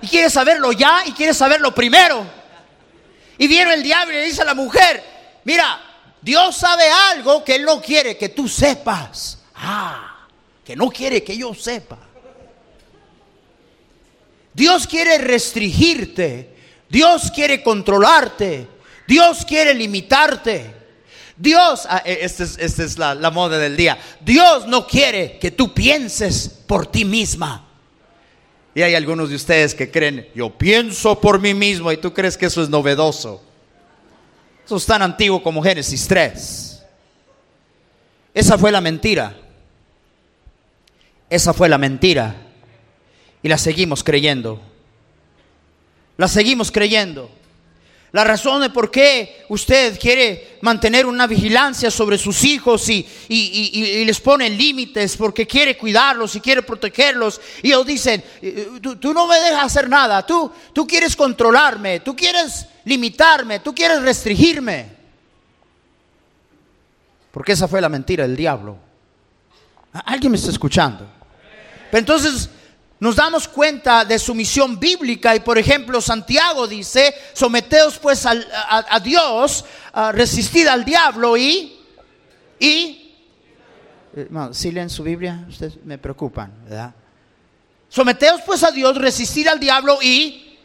Y quiere saberlo ya y quiere saberlo primero. Y viene el diablo y le dice a la mujer, mira, Dios sabe algo que Él no quiere que tú sepas. Ah, que no quiere que yo sepa. Dios quiere restringirte. Dios quiere controlarte. Dios quiere limitarte. Dios, ah, eh, esta es, la, la moda del día, Dios no quiere que tú pienses por ti misma. Y hay algunos de ustedes que creen, yo pienso por mí mismo y tú crees que eso es novedoso. Eso es tan antiguo como Génesis 3. Esa fue la mentira. Esa fue la mentira. Y la seguimos creyendo. La seguimos creyendo. La razón de por qué usted quiere mantener una vigilancia sobre sus hijos y, les pone límites porque quiere cuidarlos y quiere protegerlos. Y ellos dicen, eh, tú, no me dejas hacer nada, tú, tú quieres controlarme, tú quieres limitarme, tú quieres restringirme. Porque esa fue la mentira del diablo. ¿Alguien me está escuchando? Pero entonces nos damos cuenta de su misión bíblica y por ejemplo Santiago dice, someteos pues a, Dios, resistid al diablo y... y si leen su Biblia, ustedes me preocupan, ¿verdad? Someteos pues a Dios, resistir al diablo y,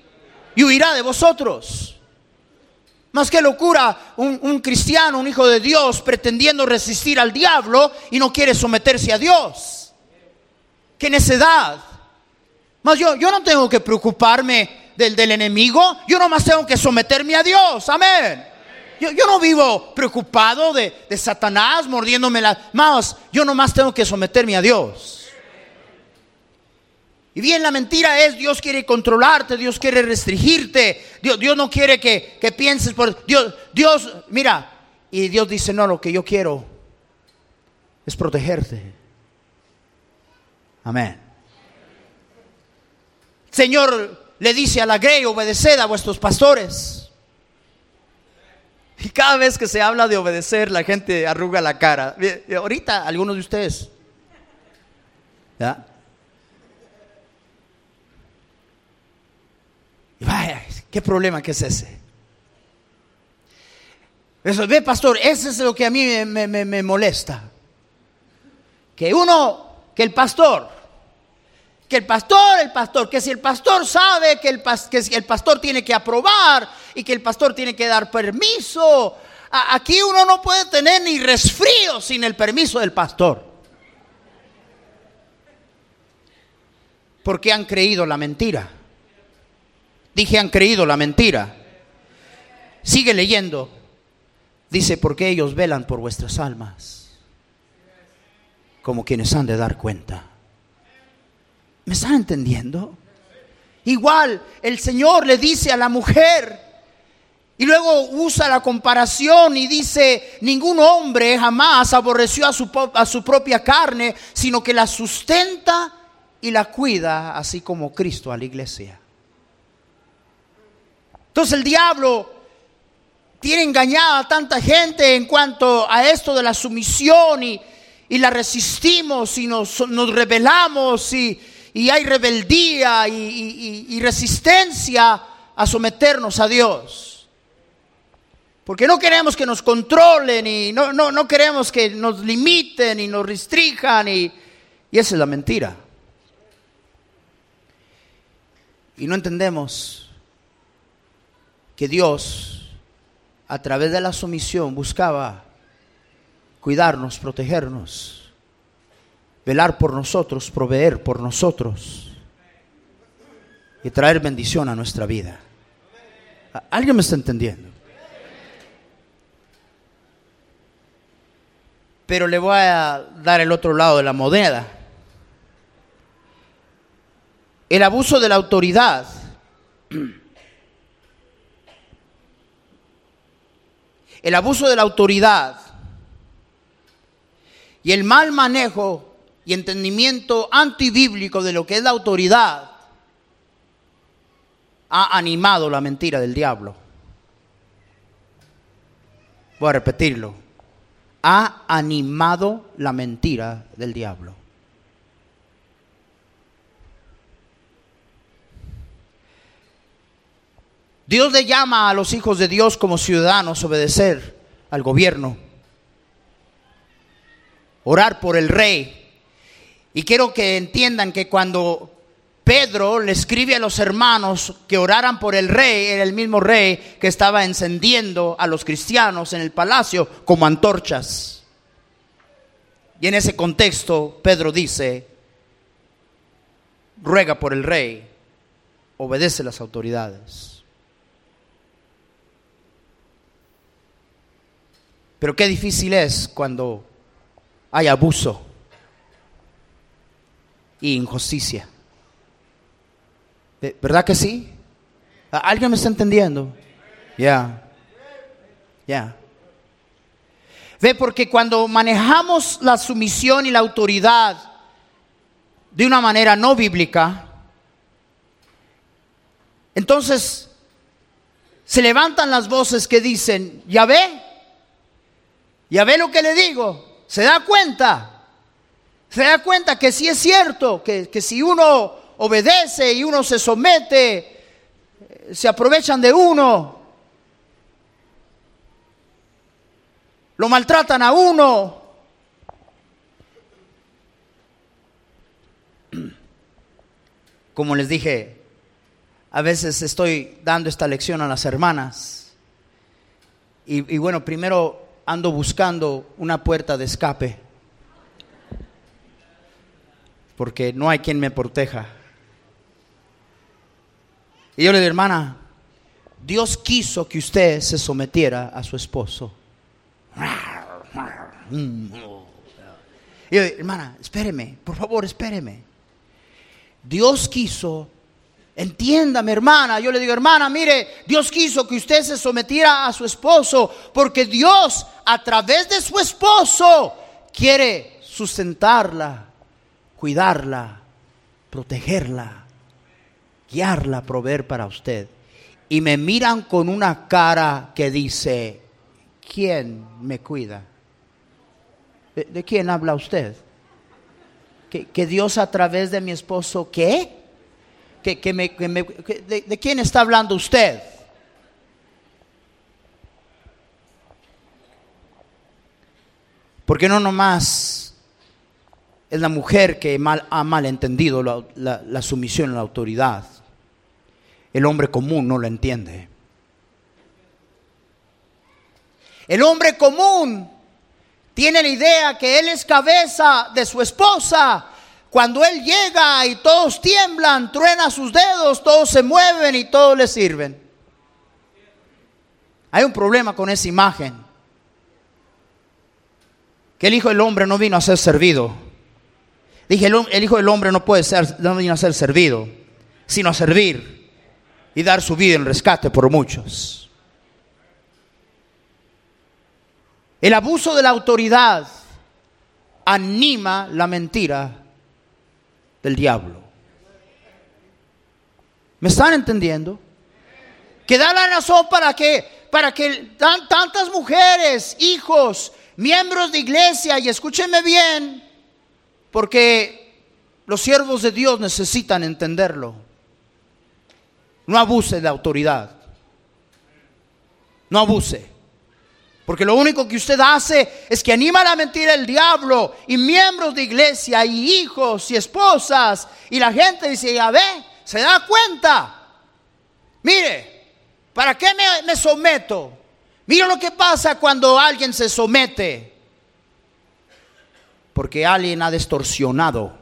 y huirá de vosotros. Más que locura, un, un, cristiano, un hijo de Dios, pretendiendo resistir al diablo y no quiere someterse a Dios. ¡Qué necedad! Mas yo, yo no tengo que preocuparme del, del enemigo, yo nomás tengo que someterme a Dios, amén. Yo, yo no vivo preocupado de, de Satanás mordiéndome las manos. Yo nomás tengo que someterme a Dios. Y bien, la mentira es, Dios quiere controlarte, Dios quiere restringirte, Dios, Dios no quiere que, que, pienses por... Dios, Dios, mira, y Dios dice, no, lo que yo quiero es protegerte. Amén. Señor le dice a la grey, obedeced a vuestros pastores. Y cada vez que se habla de obedecer, la gente arruga la cara. Ahorita, algunos de ustedes. ¿Ya? Y vaya, ¿qué problema que es ese? Eso, ve, pastor, ese es lo que a mí me, me, me molesta. Que uno, que el pastor, que el pastor, el pastor, que si el pastor sabe que el, que el pastor tiene que aprobar y que el pastor tiene que dar permiso, aquí uno no puede tener ni resfrío sin el permiso del pastor. Porque han creído la mentira. Dije, han creído la mentira. Sigue leyendo. Dice, porque ellos velan por vuestras almas, como quienes han de dar cuenta. ¿Me están entendiendo? Igual el Señor le dice a la mujer, y luego usa la comparación y dice, ningún hombre jamás aborreció a su, a su propia carne, sino que la sustenta y la cuida, así como Cristo a la iglesia. Entonces el diablo tiene engañada a tanta gente en cuanto a esto de la sumisión y, la resistimos y nos, nos rebelamos y, hay rebeldía y, resistencia a someternos a Dios. Porque no queremos que nos controlen y no, no, no queremos que nos limiten y nos restrijan y, y esa es la mentira. Y no entendemos que Dios, a través de la sumisión, buscaba cuidarnos, protegernos, velar por nosotros, proveer por nosotros y traer bendición a nuestra vida. ¿Alguien me está entendiendo? Pero le voy a dar el otro lado de la moneda. El abuso de la autoridad el abuso de la autoridad y el mal manejo y entendimiento antibíblico de lo que es la autoridad ha animado la mentira del diablo. Voy a repetirlo. Ha animado la mentira del diablo. Dios le llama a los hijos de Dios como ciudadanos obedecer al gobierno, orar por el rey. Y quiero que entiendan que cuando Pedro le escribe a los hermanos que oraran por el rey, era el mismo rey que estaba encendiendo a los cristianos en el palacio como antorchas. Y en ese contexto Pedro dice, ruega por el rey, obedece las autoridades. Pero qué difícil es cuando hay abuso y injusticia. ¿Verdad que sí? ¿Alguien me está entendiendo? Ya. Ya. Ve, porque cuando manejamos la sumisión y la autoridad de una manera no bíblica, entonces se levantan las voces que dicen, ya ve, ya ve lo que le digo, se da cuenta, se da cuenta que sí es cierto, que, que si uno obedece y uno se somete, se aprovechan de uno, lo maltratan a uno. Como les dije, a veces estoy dando esta lección a las hermanas. Y, y bueno, primero ando buscando una puerta de escape, porque no hay quien me proteja. Y yo le digo, hermana, Dios quiso que usted se sometiera a su esposo. Y yo, hermana, espéreme, por favor, espéreme. Dios quiso, entiéndame, hermana. Yo le digo, hermana, mire, Dios quiso que usted se sometiera a su esposo, porque Dios, a través de su esposo, quiere sustentarla, cuidarla, protegerla, guiarla, proveer para usted. Y me miran con una cara que dice, ¿quién me cuida? ¿De, quién habla usted? ¿Que, Dios a través de mi esposo, ¿qué? ¿Que, me, de, ¿De quién está hablando usted? Porque no nomás es la mujer que mal, ha mal entendido la, la, la sumisión a la autoridad. El hombre común no lo entiende. El hombre común tiene la idea que él es cabeza de su esposa. Cuando él llega y todos tiemblan, truena sus dedos, todos se mueven y todos le sirven. Hay un problema con esa imagen. Que el Hijo del Hombre no vino a ser servido. Dije, el, Hijo del Hombre no puede ser, no vino a ser servido, sino a servir y dar su vida en rescate por muchos. El abuso de la autoridad anima la mentira del diablo. ¿Me están entendiendo? Que da la razón para que, para que tantas mujeres, hijos, miembros de iglesia, y escúchenme bien, porque los siervos de Dios necesitan entenderlo. No abuse de autoridad. No abuse. Porque lo único que usted hace es que anima a la mentira el diablo y miembros de iglesia y hijos y esposas. Y la gente dice, ya ve, se da cuenta. Mire, ¿para qué me, me someto? Mira lo que pasa cuando alguien se somete. Porque alguien ha distorsionado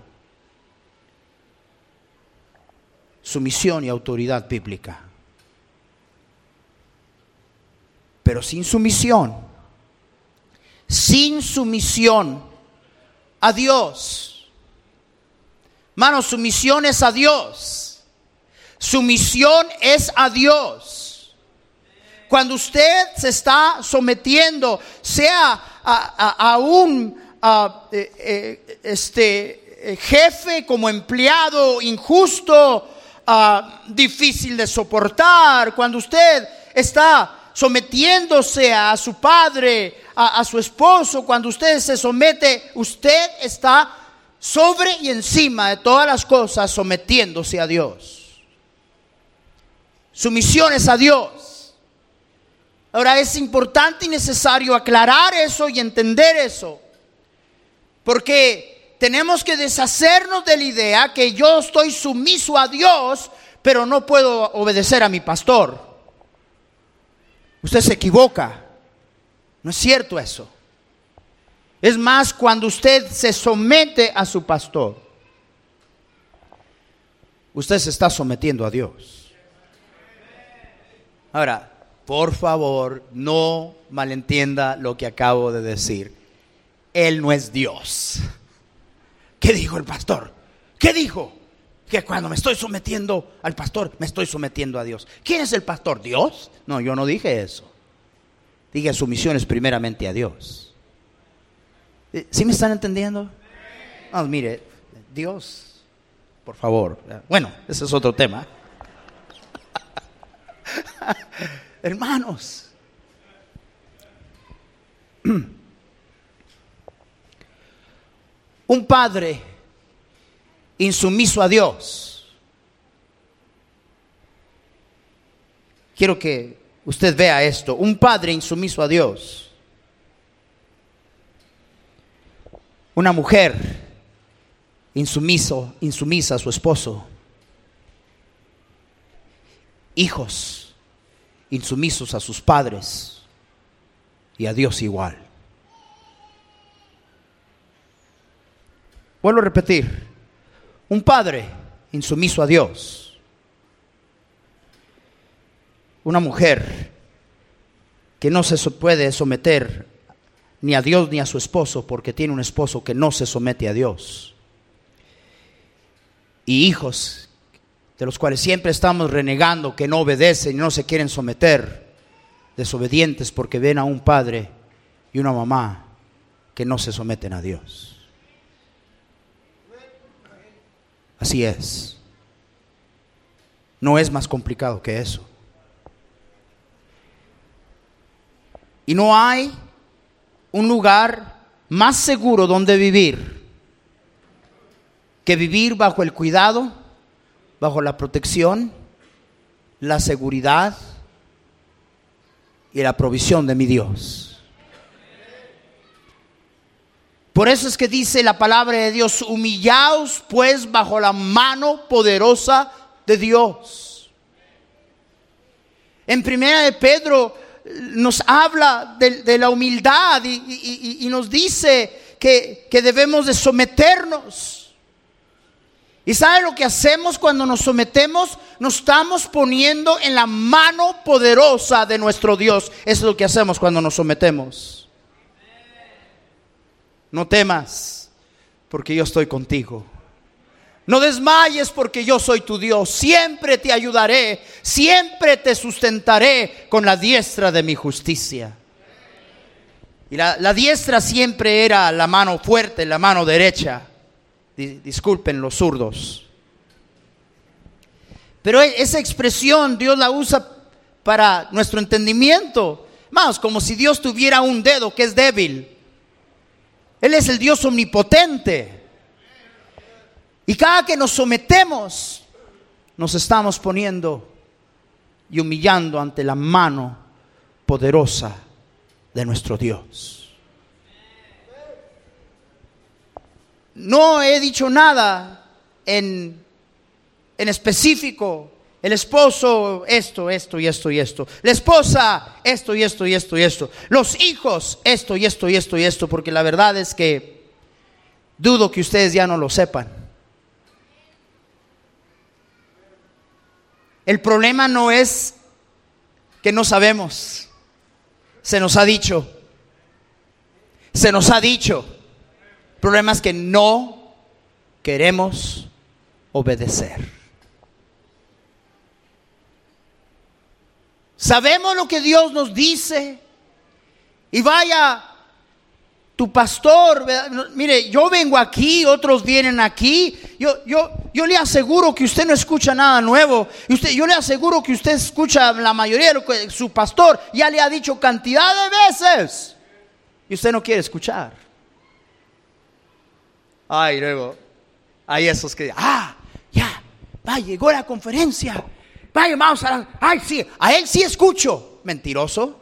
su misión y autoridad bíblica. Pero sin sumisión, sin sumisión a Dios. Mano, sumisión es a Dios. Sumisión es a Dios. Cuando usted se está sometiendo, sea a, un eh, eh, este, eh, jefe como empleado injusto, difícil de soportar, cuando usted está sometiéndose a su padre, a, su esposo, cuando usted se somete, usted está sobre y encima de todas las cosas sometiéndose a Dios. Su misión es a Dios. Ahora es importante y necesario aclarar eso y entender eso. Porque tenemos que deshacernos de la idea que yo estoy sumiso a Dios, pero no puedo obedecer a mi pastor. Usted se equivoca. No es cierto eso. Es más, cuando usted se somete a su pastor, usted se está sometiendo a Dios. Ahora, por favor, no malentienda lo que acabo de decir. Él no es Dios. ¿Qué dijo el pastor? ¿Qué dijo? Que cuando me estoy sometiendo al pastor, me estoy sometiendo a Dios. ¿Quién es el pastor? ¿Dios? No, yo no dije eso. Dije sumisión es primeramente a Dios. Eh, ¿Sí me están entendiendo? No, mire, Dios, por favor. Bueno, ese es otro tema. Hermanos. Un padre insumiso a Dios. Quiero que usted vea esto. Un padre insumiso a Dios. Una mujer insumiso, insumisa a su esposo. Hijos insumisos a sus padres y a Dios igual. Vuelvo a repetir. Un padre insumiso a Dios. una mujer que no se puede someter ni a Dios ni a su esposo porque tiene un esposo que no se somete a Dios. Y hijos de los cuales siempre estamos renegando que no obedecen y no se quieren someter, desobedientes porque ven a un padre y una mamá que no se someten a Dios. Así es. No es más complicado que eso. Y no hay un lugar más seguro donde vivir que vivir bajo el cuidado, bajo la protección, la seguridad y la provisión de mi Dios. Por eso es que dice la palabra de Dios, humillaos pues bajo la mano poderosa de Dios. En primera de Pedro nos habla de, la humildad y, nos dice que, que debemos de someternos. ¿Y sabe lo que hacemos cuando nos sometemos? Nos estamos poniendo en la mano poderosa de nuestro Dios. Eso es lo que hacemos cuando nos sometemos. No temas, porque yo estoy contigo. No desmayes porque yo soy tu Dios. Siempre te ayudaré. Siempre te sustentaré con la diestra de mi justicia. Y la, diestra siempre era la mano fuerte, la mano derecha. disculpen los zurdos. Pero e, esa expresión Dios la usa para nuestro entendimiento. Más como si Dios tuviera un dedo que es débil. Él es el Dios omnipotente. Y cada que nos sometemos, nos estamos poniendo y humillando ante la mano poderosa de nuestro Dios. No he dicho nada en, en específico. El esposo, esto, esto y esto y esto. La esposa, esto y esto y esto y esto. Los hijos, esto y esto y esto y esto. Porque la verdad es que dudo que ustedes ya no lo sepan. El problema no es que no sabemos. Se nos ha dicho. Se nos ha dicho. El problema es que no queremos obedecer. Sabemos lo que Dios nos dice. Y vaya tu pastor, mire, yo vengo aquí, otros vienen aquí, yo, yo, yo le aseguro que usted no escucha nada nuevo, y usted, yo le aseguro que usted escucha la mayoría de lo que su pastor ya le ha dicho cantidad de veces, y usted no quiere escuchar. Ay, luego, hay esos que, ah, ya, va, llegó la conferencia, vaya, vamos a, ay, sí, a él sí escucho, mentiroso.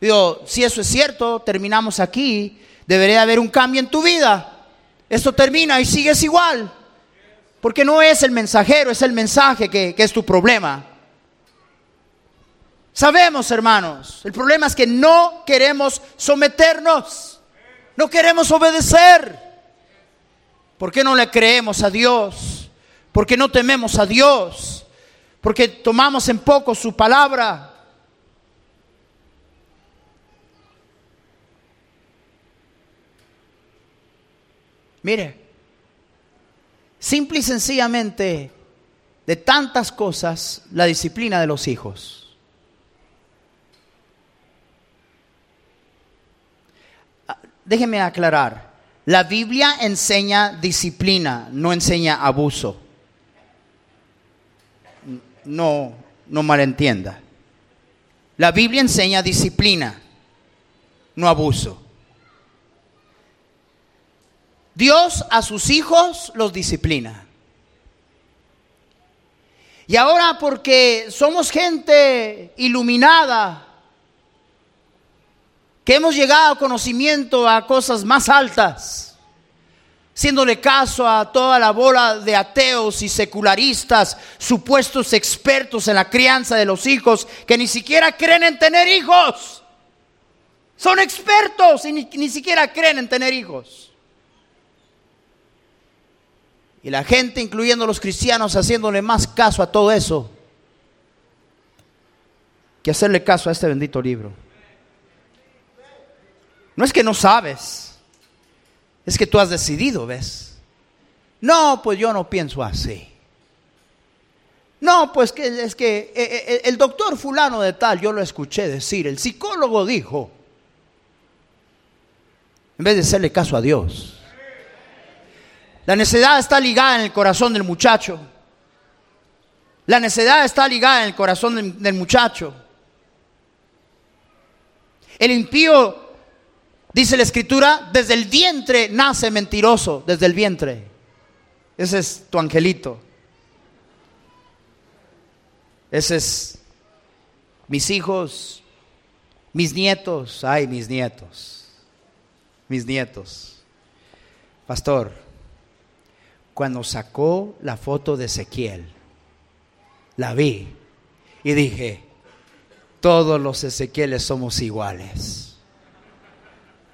Digo, si eso es cierto, terminamos aquí, debería haber un cambio en tu vida. Esto termina y sigues igual. Porque no es el mensajero, es el mensaje que, que es tu problema. Sabemos, hermanos, el problema es que no queremos someternos, no queremos obedecer. ¿Por qué no le creemos a Dios? ¿Por qué no tememos a Dios? Porque tomamos en poco su palabra. Mire, simple y sencillamente, de tantas cosas, la disciplina de los hijos. Déjeme aclarar, la Biblia enseña disciplina, no enseña abuso. No, no malentienda. La Biblia enseña disciplina, no abuso. Dios a sus hijos los disciplina. Y ahora porque somos gente iluminada, que hemos llegado a conocimiento a cosas más altas, haciéndole caso a toda la bola de ateos y secularistas, supuestos expertos en la crianza de los hijos, que ni siquiera creen en tener hijos. Son expertos y ni, ni siquiera creen en tener hijos. Y la gente, incluyendo los cristianos, haciéndole más caso a todo eso. que hacerle caso a este bendito libro. No es que no sabes, es que tú has decidido, ¿ves? No, pues yo no pienso así. No, pues que es que eh, eh, el doctor fulano de tal, yo lo escuché decir, el psicólogo dijo, en vez de hacerle caso a Dios. La necedad está ligada en el corazón del muchacho. La necedad está ligada en el corazón del, muchacho. El impío, dice la escritura, desde el vientre nace mentiroso, desde el vientre. Ese es tu angelito. Ese es mis hijos, mis nietos, ay, mis nietos, mis nietos. Pastor, cuando sacó la foto de Ezequiel, la vi y dije, todos los Ezequieles somos iguales.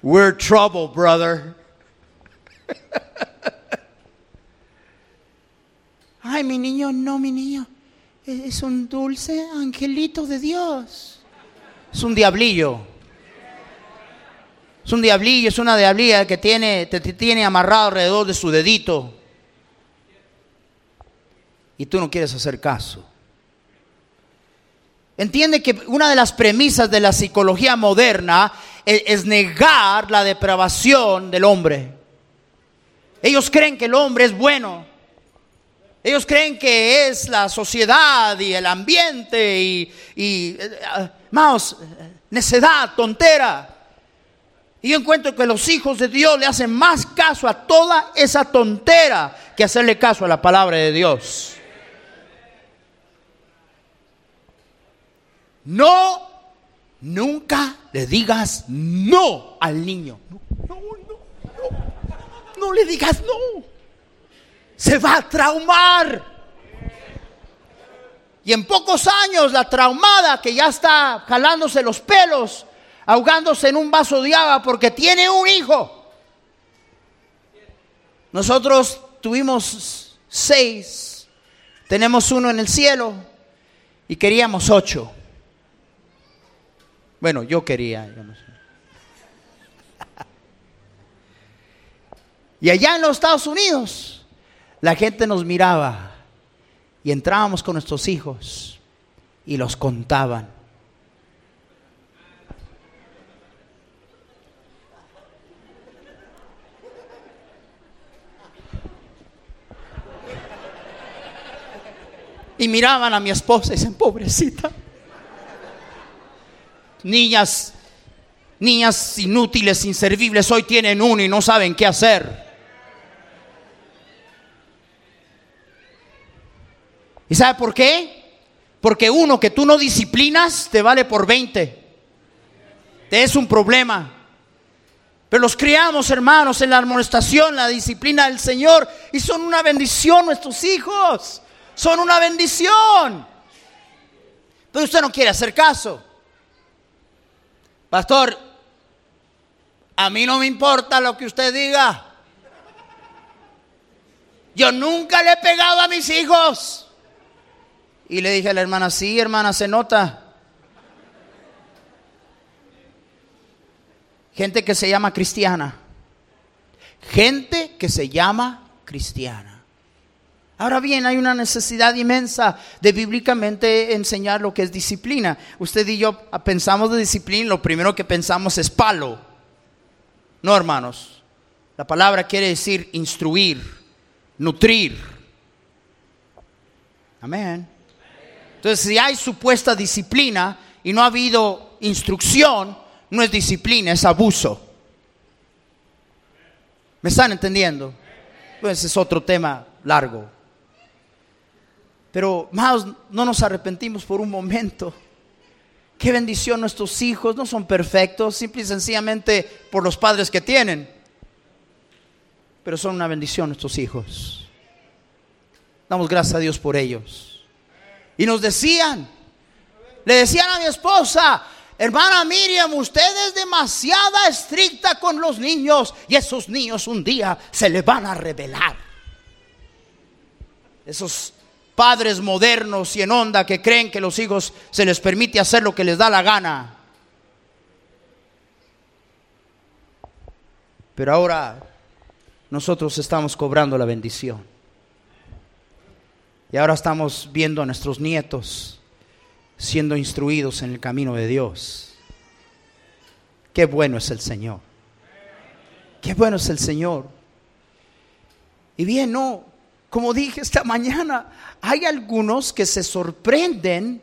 We're trouble, brother. Ay, mi niño, no, mi niño. Es un dulce angelito de Dios. Es un diablillo. Es un diablillo, es una diablilla que tiene, te tiene amarrado alrededor de su dedito. Y tú no quieres hacer caso. Entiende que una de las premisas de la psicología moderna es, negar la depravación del hombre. Ellos creen que el hombre es bueno. Ellos creen que es la sociedad y el ambiente y, y eh, necedad, tontera. Y yo encuentro que los hijos de Dios le hacen más caso a toda esa tontera que hacerle caso a la palabra de Dios. No, nunca le digas no al niño. No, no, no, no, le digas no. Se va a traumar. Y en pocos años la traumada que ya está jalándose los pelos, ahogándose en un vaso de agua porque tiene un hijo. Nosotros tuvimos seis, tenemos uno en el cielo y queríamos ocho. Bueno, yo quería. Y allá en los Estados Unidos, la gente nos miraba y entrábamos con nuestros hijos y los contaban. Y miraban a mi esposa y dicen, pobrecita niñas, niñas inútiles, inservibles, hoy tienen uno y no saben qué hacer. ¿Y sabe por qué? Porque uno que tú no disciplinas te vale por 20. Te es un problema. Pero los criamos, hermanos, en la amonestación, la disciplina del Señor. Y son una bendición nuestros hijos. Son una bendición. Pero usted no quiere hacer caso. Pastor, a mí no me importa lo que usted diga. Yo nunca le he pegado a mis hijos. Y le dije a la hermana, sí, hermana, se nota. Gente que se llama cristiana. Gente que se llama cristiana. Ahora bien, hay una necesidad inmensa de bíblicamente enseñar lo que es disciplina. Usted y yo pensamos de disciplina, lo primero que pensamos es palo. No, hermanos. La palabra quiere decir instruir, nutrir. Amén. Entonces, si hay supuesta disciplina y no ha habido instrucción, no es disciplina, es abuso. ¿Me están entendiendo? Pues es otro tema largo. Pero, más no nos arrepentimos por un momento. Qué bendición nuestros hijos, no son perfectos, simple y sencillamente por los padres que tienen. Pero son una bendición nuestros hijos. Damos gracias a Dios por ellos. Y nos decían, le decían a mi esposa, hermana Miriam, usted es demasiada estricta con los niños y esos niños un día se le van a revelar. Esos padres modernos y en onda que creen que los hijos se les permite hacer lo que les da la gana. Pero ahora nosotros estamos cobrando la bendición. Y ahora estamos viendo a nuestros nietos siendo instruidos en el camino de Dios. Qué bueno es el Señor. Qué bueno es el Señor. Y bien, no, como dije esta mañana, hay algunos que se sorprenden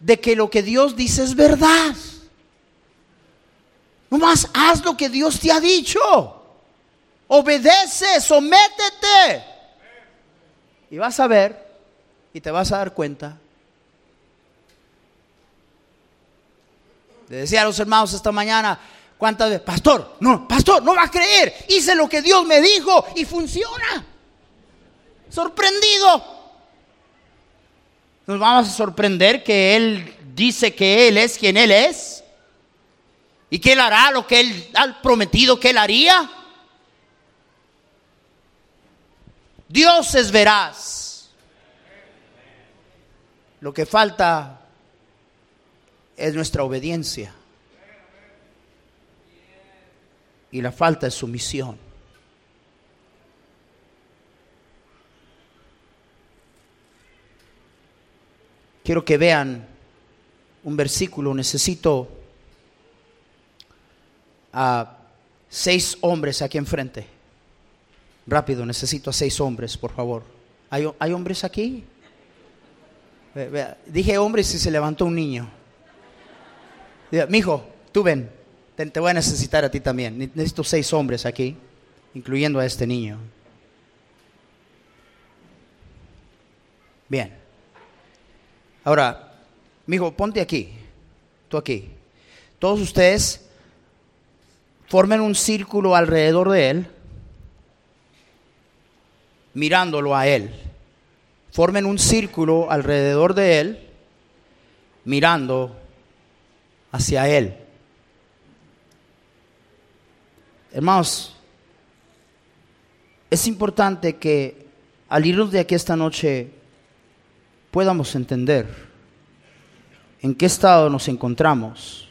de que lo que Dios dice es verdad. Nomás haz lo que Dios te ha dicho. Obedece, sométete. Y vas a ver y te vas a dar cuenta. Le decía a los hermanos esta mañana, ¿cuántas veces? Pastor, no, pastor, no va a creer. Hice lo que Dios me dijo y funciona. Sorprendido. Nos vamos a sorprender que Él dice que Él es quien Él es y que Él hará lo que Él ha prometido que Él haría. Dios es veraz. Lo que falta es nuestra obediencia. Y la falta es sumisión. Quiero que vean un versículo. Necesito a seis hombres aquí enfrente. Rápido, necesito a seis hombres, por favor. ¿Hay, hay hombres aquí? Dije hombres y se levantó un niño. Mi hijo, tú ven, te, te voy a necesitar a ti también. Necesito seis hombres aquí, incluyendo a este niño. Bien. Ahora, mi hijo, ponte aquí, tú aquí. Todos ustedes formen un círculo alrededor de él, mirándolo a él. Formen un círculo alrededor de él, mirando hacia él. Hermanos, es importante que al irnos de aquí esta noche podamos entender en qué estado nos encontramos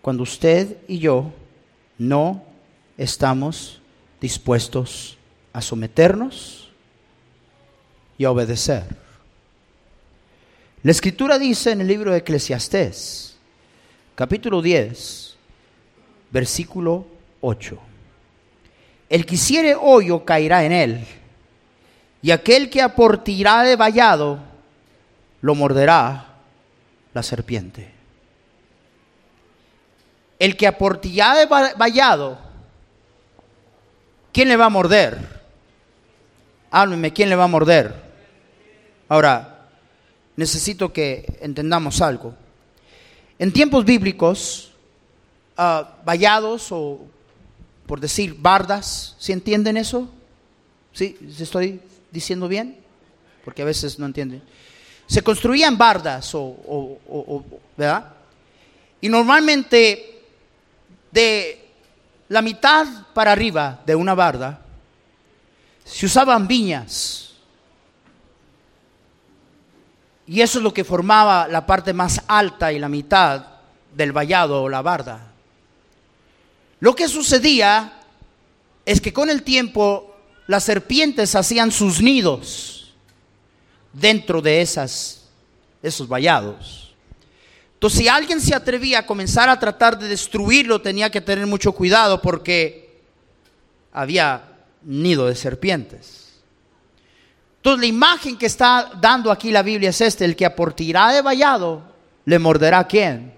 cuando usted y yo no estamos dispuestos a someternos y a obedecer. La escritura dice en el libro de Eclesiastés, capítulo 10, versículo 8, el que hiciere hoyo caerá en él y aquel que aportirá de vallado lo morderá la serpiente. El que aportirá de vallado, ¿quién le va a morder? Háblenme, ¿quién le va a morder? Ahora, necesito que entendamos algo. En tiempos bíblicos, uh, vallados o por decir bardas, ¿sí entienden eso? ¿Sí? ¿Estoy diciendo bien? Porque a veces no entienden. Se construían bardas, ¿verdad? Y normalmente de la mitad para arriba de una barda se usaban viñas. Y eso es lo que formaba la parte más alta y la mitad del vallado o la barda. Lo que sucedía es que con el tiempo las serpientes hacían sus nidos dentro de esas, esos vallados. Entonces, si alguien se atrevía a comenzar a tratar de destruirlo, tenía que tener mucho cuidado porque había nido de serpientes. Entonces, la imagen que está dando aquí la Biblia es este: el que aportirá de vallado, le morderá a quién?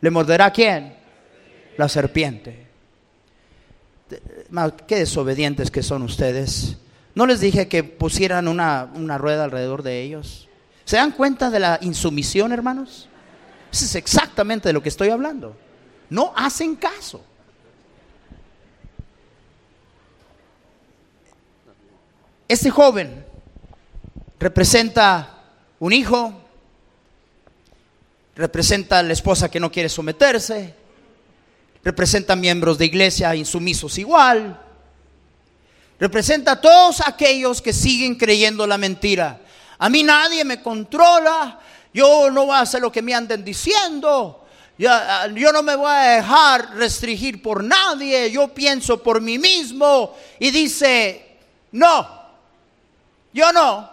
¿Le morderá a quién? La serpiente qué desobedientes que son ustedes. ¿No les dije que pusieran una, una rueda alrededor de ellos? ¿Se dan cuenta de la insumisión, hermanos? Eso es exactamente de lo que estoy hablando. No hacen caso. Este joven representa un hijo, representa a la esposa que no quiere someterse, representa miembros de iglesia insumisos igual. Representa a todos aquellos que siguen creyendo la mentira. A mí nadie me controla. Yo no voy a hacer lo que me anden diciendo. Yo, yo, no me voy a dejar restringir por nadie. Yo pienso por mí mismo. Y dice, no, yo no.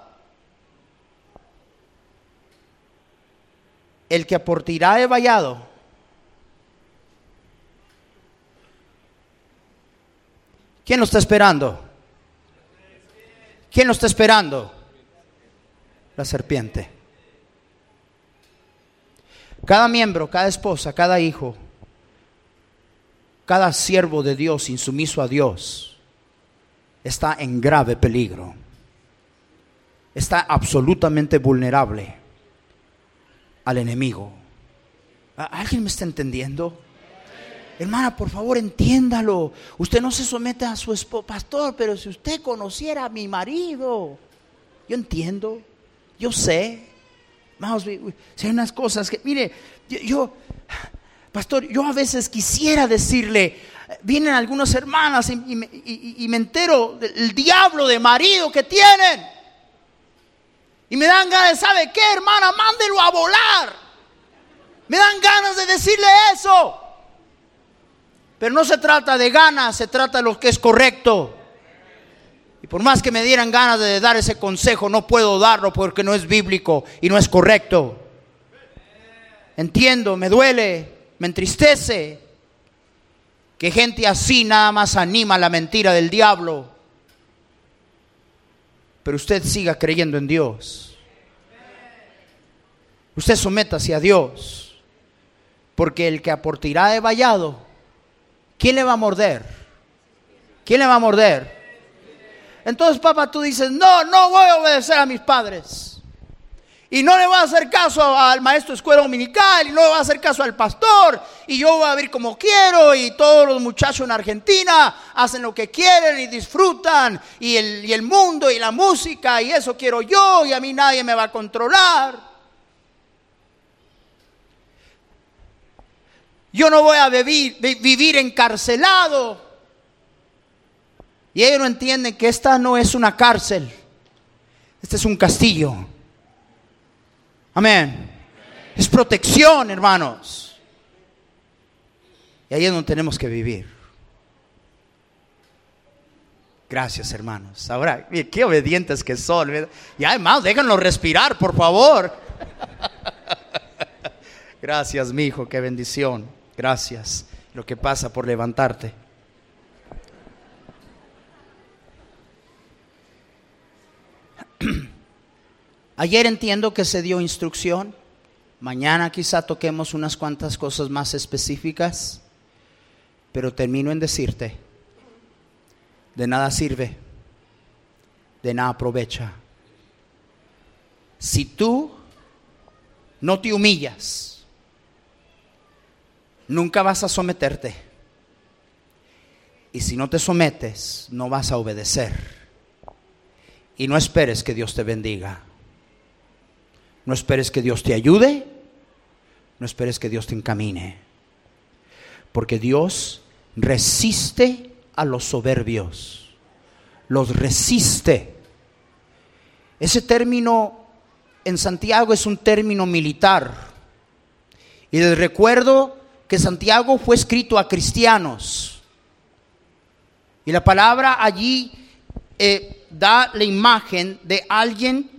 El que aportirá he vallado. ¿Quién lo está esperando? ¿Quién lo está esperando? La serpiente. Cada miembro, cada esposa, cada hijo, cada siervo de Dios insumiso a Dios está en grave peligro. Está absolutamente vulnerable al enemigo. ¿Alguien me está entendiendo? Hermana, por favor, entiéndalo. Usted no se somete a su esposo, pastor, pero si usted conociera a mi marido, yo entiendo, yo sé. Vamos, si hay unas cosas que, mire, yo, pastor, yo a veces quisiera decirle, vienen algunas hermanas y, y me entero del diablo de marido que tienen. Y me dan ganas, ¿sabe qué, hermana? Mándelo a volar. Me dan ganas de decirle eso. Pero no se trata de ganas, se trata de lo que es correcto. Y por más que me dieran ganas de dar ese consejo, no puedo darlo porque no es bíblico y no es correcto. Entiendo, me duele, me entristece que gente así nada más anima la mentira del diablo. Pero usted siga creyendo en Dios. Usted sométase a Dios. Porque el que aportirá de vallado ¿quién le va a morder? ¿Quién le va a morder? Entonces, papá, tú dices, no, no voy a obedecer a mis padres. Y no le voy a hacer caso al maestro de escuela dominical, y no le voy a hacer caso al pastor, y yo voy a vivir como quiero, y todos los muchachos en Argentina hacen lo que quieren y disfrutan, y el, y el mundo y la música, y eso quiero yo, y a mí nadie me va a controlar. Yo no voy a vivir, encarcelado. Y ellos no entienden que esta no es una cárcel. Este es un castillo. Amén. Es protección, hermanos. Y ahí es donde tenemos que vivir. Gracias, hermanos. Ahora, qué obedientes que son. Y además, déjenlo respirar, por favor. Gracias, mi hijo, qué bendición. Gracias. Lo que pasa por levantarte. Ayer entiendo que se dio instrucción. Mañana quizá toquemos unas cuantas cosas más específicas. Pero termino en decirte, de nada sirve, de nada aprovecha. Si tú no te humillas, nunca vas a someterte. Y si no te sometes, no vas a obedecer. Y no esperes que Dios te bendiga. No esperes que Dios te ayude. No esperes que Dios te encamine. Porque Dios resiste a los soberbios. Los resiste. Ese término en Santiago es un término militar. Y les recuerdo que Santiago fue escrito a cristianos. Y la palabra allí eh, da la imagen de alguien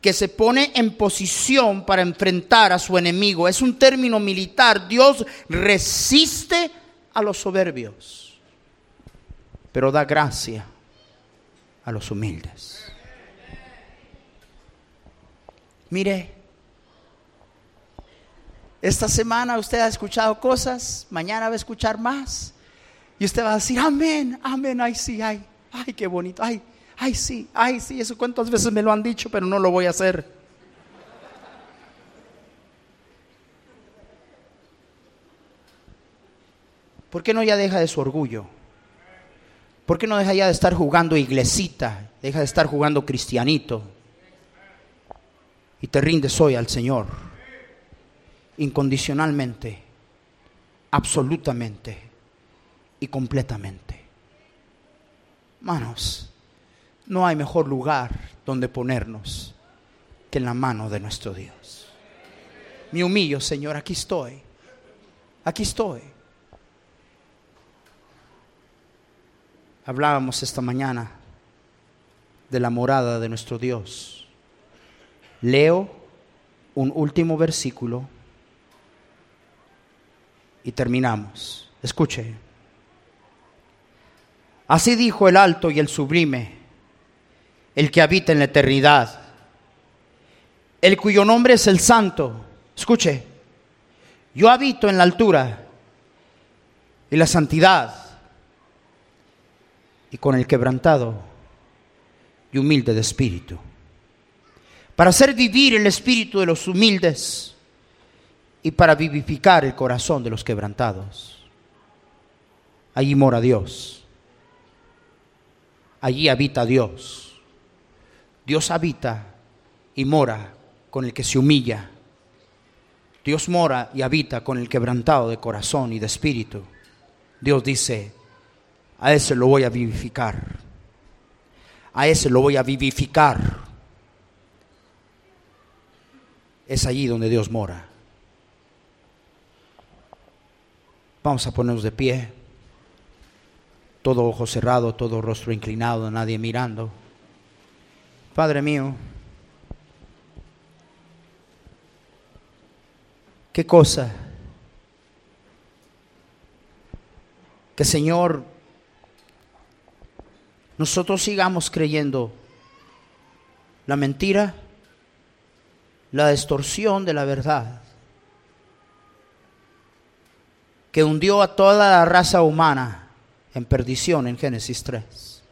que se pone en posición para enfrentar a su enemigo. Es un término militar. Dios resiste a los soberbios, pero da gracia a los humildes. Mire, esta semana usted ha escuchado cosas, mañana va a escuchar más. Y usted va a decir, amén, amén, ay sí, ay, ay, qué bonito, ay, ay sí, ay sí, eso cuántas veces me lo han dicho, pero no lo voy a hacer. ¿Por qué no ya deja de su orgullo? ¿Por qué no deja ya de estar jugando iglesita? Deja de estar jugando cristianito. Y te rindes hoy al Señor incondicionalmente, absolutamente y completamente. Manos, no hay mejor lugar donde ponernos que en la mano de nuestro Dios. Me humillo, Señor, aquí estoy. Aquí estoy. Hablábamos esta mañana de la morada de nuestro Dios. Leo un último versículo y terminamos. Escuche. Así dijo el alto y el sublime, el que habita en la eternidad, el cuyo nombre es el santo. Escuche, yo habito en la altura y la santidad y con el quebrantado y humilde de espíritu, para hacer vivir el espíritu de los humildes y para vivificar el corazón de los quebrantados. Allí mora Dios allí habita Dios. Dios habita y mora con el que se humilla. Dios mora y habita con el quebrantado de corazón y de espíritu. Dios dice, a ese lo voy a vivificar. A ese lo voy a vivificar. Es allí donde Dios mora. Vamos a ponernos de pie todo ojo cerrado, todo rostro inclinado, nadie mirando. Padre mío, qué cosa que Señor, nosotros sigamos creyendo la mentira, la distorsión de la verdad, que hundió a toda la raza humana en perdición en Génesis 3.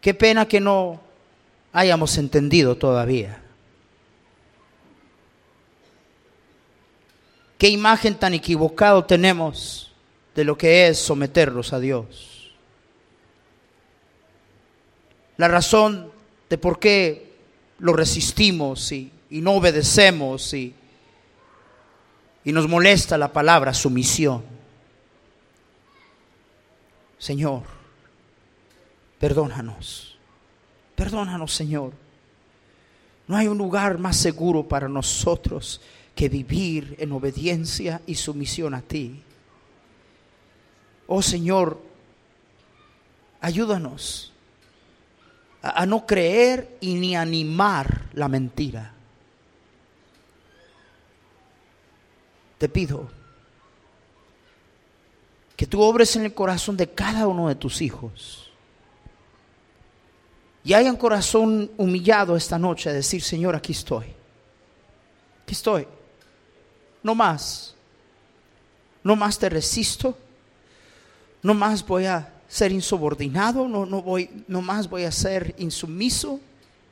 Qué pena que no hayamos entendido todavía. Qué imagen tan equivocado tenemos de lo que es someternos a Dios. La razón de por qué lo resistimos y, y no obedecemos y y nos molesta la palabra sumisión. Señor, perdónanos. Perdónanos, Señor. No hay un lugar más seguro para nosotros que vivir en obediencia y sumisión a ti. Oh Señor, ayúdanos a, a no creer y ni animar la mentira. Te pido que tú obres en el corazón de cada uno de tus hijos. Y haya un corazón humillado esta noche a decir, Señor, aquí estoy. Aquí estoy. No más. No más te resisto. No más voy a ser insubordinado. No, no, voy, no más voy a ser insumiso,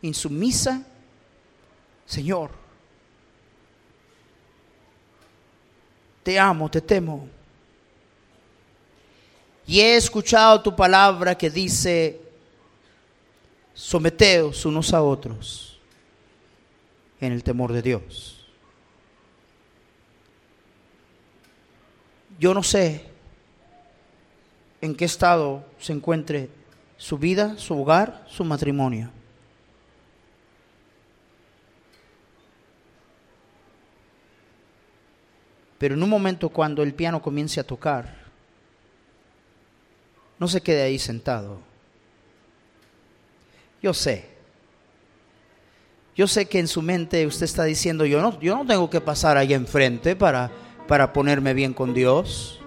insumisa. Señor, te amo, te temo. Y he escuchado tu palabra que dice, someteos unos a otros en el temor de Dios. Yo no sé en qué estado se encuentre su vida, su hogar, su matrimonio. Pero en un momento cuando el piano comience a tocar, no se quede ahí sentado. Yo sé. Yo sé que en su mente usted está diciendo, yo no, yo no tengo que pasar ahí enfrente para, para ponerme bien con Dios.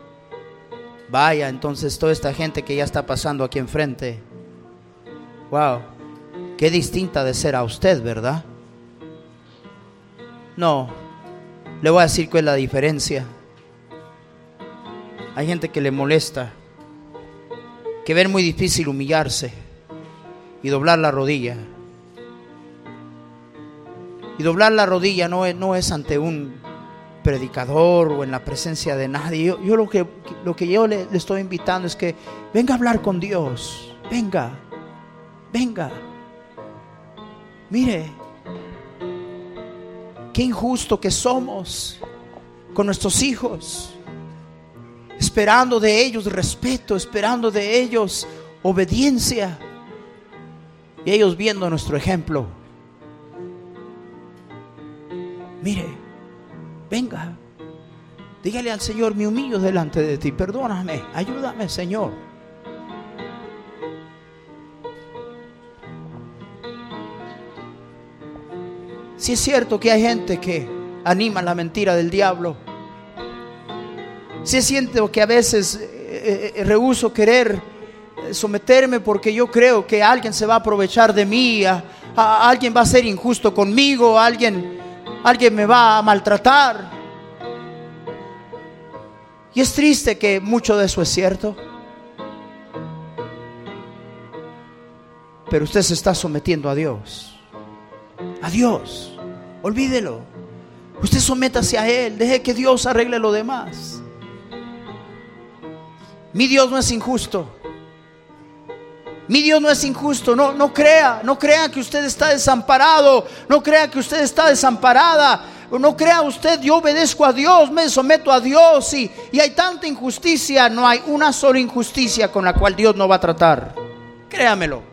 Vaya, entonces toda esta gente que ya está pasando aquí enfrente, wow, qué distinta de ser a usted, ¿verdad? No, le voy a decir cuál es la diferencia. Hay gente que le molesta, que ve muy difícil humillarse y doblar la rodilla. Y doblar la rodilla no es, no es ante un predicador o en la presencia de nadie. Yo, lo, que, lo que yo le estoy invitando es que venga a hablar con Dios. Venga, venga. Mire, Qué injusto que somos con nuestros hijos. esperando de ellos respeto, esperando de ellos obediencia. Y ellos viendo nuestro ejemplo. Mire, venga, dígale al Señor, me humillo delante de ti, perdóname, ayúdame Señor. Si es cierto que hay gente que anima la mentira del diablo, si es cierto que a veces eh, eh, rehuso querer someterme porque yo creo que alguien se va a aprovechar de mí, alguien va a ser injusto conmigo, alguien, alguien me va a maltratar. Y es triste que mucho de eso es cierto. Pero usted se está sometiendo a Dios. A Dios. Olvídelo. Usted sométase a Él. Deje que Dios arregle lo demás. Mi Dios no es injusto. Mi Dios no es injusto. No, no crea, no crea que usted está desamparado. No crea que usted está desamparada. No crea usted, yo obedezco a Dios, me someto a Dios y, y hay tanta injusticia. No hay una sola injusticia con la cual Dios no va a tratar. Créamelo.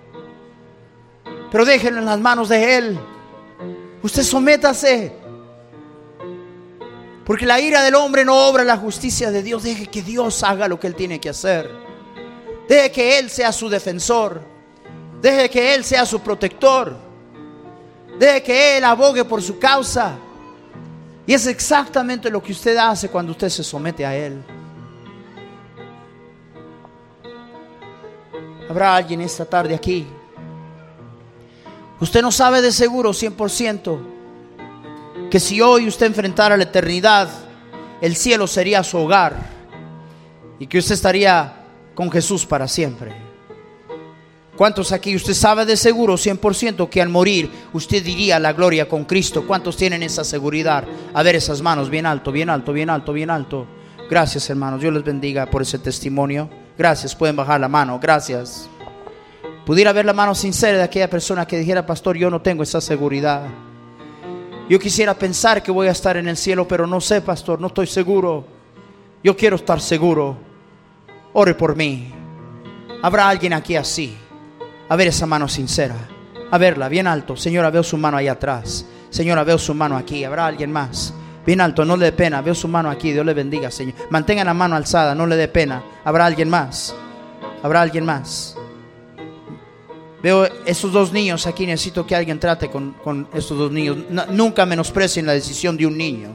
Pero déjenlo en las manos de Él. Usted sométase. Porque la ira del hombre no obra la justicia de Dios. Deje que Dios haga lo que Él tiene que hacer. Deje que Él sea su defensor. Deje que Él sea su protector. Deje que Él abogue por su causa. Y es exactamente lo que usted hace cuando usted se somete a Él. Habrá alguien esta tarde aquí. Usted no sabe de seguro 100% que si hoy usted enfrentara la eternidad, el cielo sería su hogar y que usted estaría con Jesús para siempre. ¿Cuántos aquí usted sabe de seguro 100% que al morir usted diría la gloria con Cristo? ¿Cuántos tienen esa seguridad? A ver esas manos bien alto, bien alto, bien alto, bien alto. Gracias hermanos, Dios les bendiga por ese testimonio. Gracias, pueden bajar la mano, gracias. Pudiera ver la mano sincera de aquella persona que dijera, pastor, yo no tengo esa seguridad. Yo quisiera pensar que voy a estar en el cielo, pero no sé, pastor, no estoy seguro. Yo quiero estar seguro. Ore por mí. Habrá alguien aquí así. A ver esa mano sincera. A verla, bien alto. Señora, veo su mano ahí atrás. Señora, veo su mano aquí. Habrá alguien más. Bien alto, no le dé pena. Veo su mano aquí. Dios le bendiga, Señor. Mantenga la mano alzada, no le dé pena. Habrá alguien más. Habrá alguien más. Veo esos dos niños aquí. Necesito que alguien trate con, con estos dos niños. nunca menosprecien la decisión de un niño.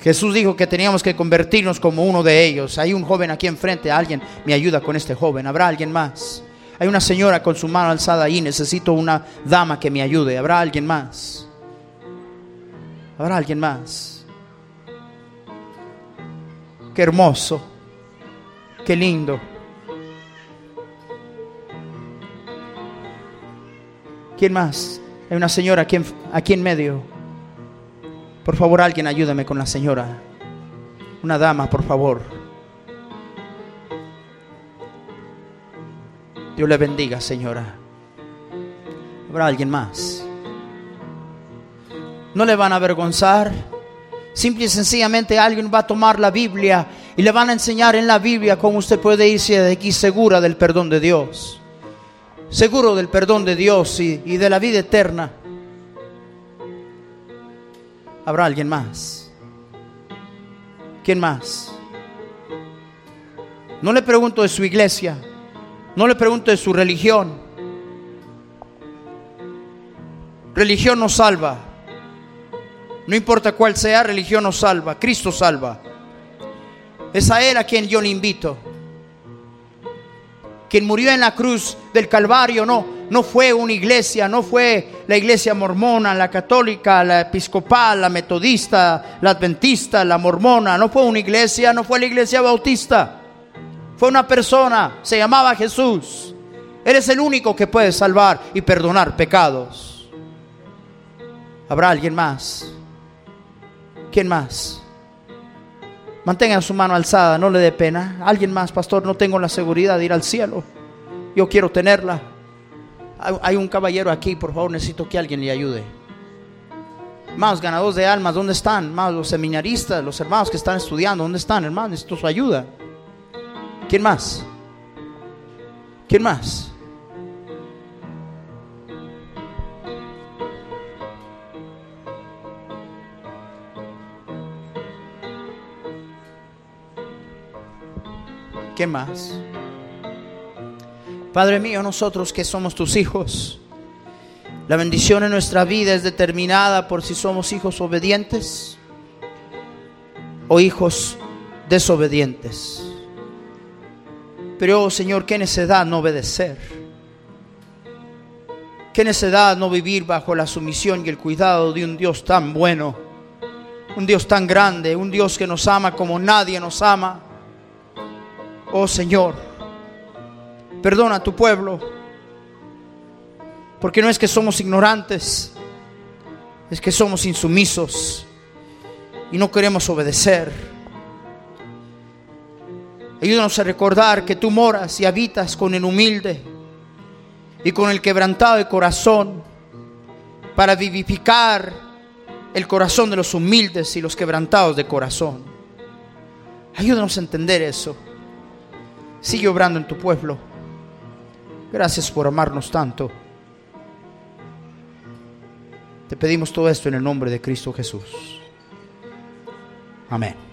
Jesús dijo que teníamos que convertirnos como uno de ellos. Hay un joven aquí enfrente. Alguien me ayuda con este joven. ¿Habrá alguien más? Hay una señora con su mano alzada ahí. Necesito una dama que me ayude. ¿Habrá alguien más? ¿Habrá alguien más? Qué hermoso. Qué lindo. ¿Quién más? Hay una señora aquí en, aquí en medio. Por favor, alguien ayúdame con la señora. Una dama, por favor. Dios le bendiga, señora. Habrá alguien más. No le van a avergonzar. Simple y sencillamente alguien va a tomar la Biblia y le van a enseñar en la Biblia cómo usted puede irse de aquí segura del perdón de Dios. Seguro del perdón de Dios y, de la vida eterna. Habrá alguien más. ¿Quién más? No le pregunto de su iglesia. No le pregunto de su religión. Religión no salva. No importa cuál sea, religión no salva. Cristo salva. Es a Él a quien yo le invito. Quien murió en la cruz del Calvario no, no fue una iglesia, no fue la iglesia mormona, la católica, la episcopal, la metodista, la adventista, la mormona. No fue una iglesia, no fue la iglesia bautista. Fue una persona, se llamaba Jesús. Él es el único que puede salvar y perdonar pecados. ¿Habrá alguien más? ¿Quién más? Mantenga su mano alzada, no le dé pena. Alguien más, pastor, no tengo la seguridad de ir al cielo. Yo quiero tenerla. Hay un caballero aquí, por favor, necesito que alguien le ayude. Hermanos, ganadores de almas, ¿dónde están? Hermanos, los seminaristas, los hermanos que están estudiando, ¿dónde están, hermanos? Necesito su ayuda. ¿Quién más? ¿Quién más? ¿Quién más? Padre mío, nosotros que somos tus hijos, la bendición en nuestra vida es determinada por si somos hijos obedientes o hijos desobedientes. Pero, oh, Señor, qué necedad no obedecer. Qué necedad no vivir bajo la sumisión y el cuidado de un Dios tan bueno, un Dios tan grande, un Dios que nos ama como nadie nos ama Oh Señor, perdona a tu pueblo, porque no es que somos ignorantes, es que somos insumisos y no queremos obedecer. Ayúdanos a recordar que tú moras y habitas con el humilde y con el quebrantado de corazón para vivificar el corazón de los humildes y los quebrantados de corazón. Ayúdanos a entender eso. Sigue obrando en tu pueblo. Gracias por amarnos tanto. Te pedimos todo esto en el nombre de Cristo Jesús. Amén.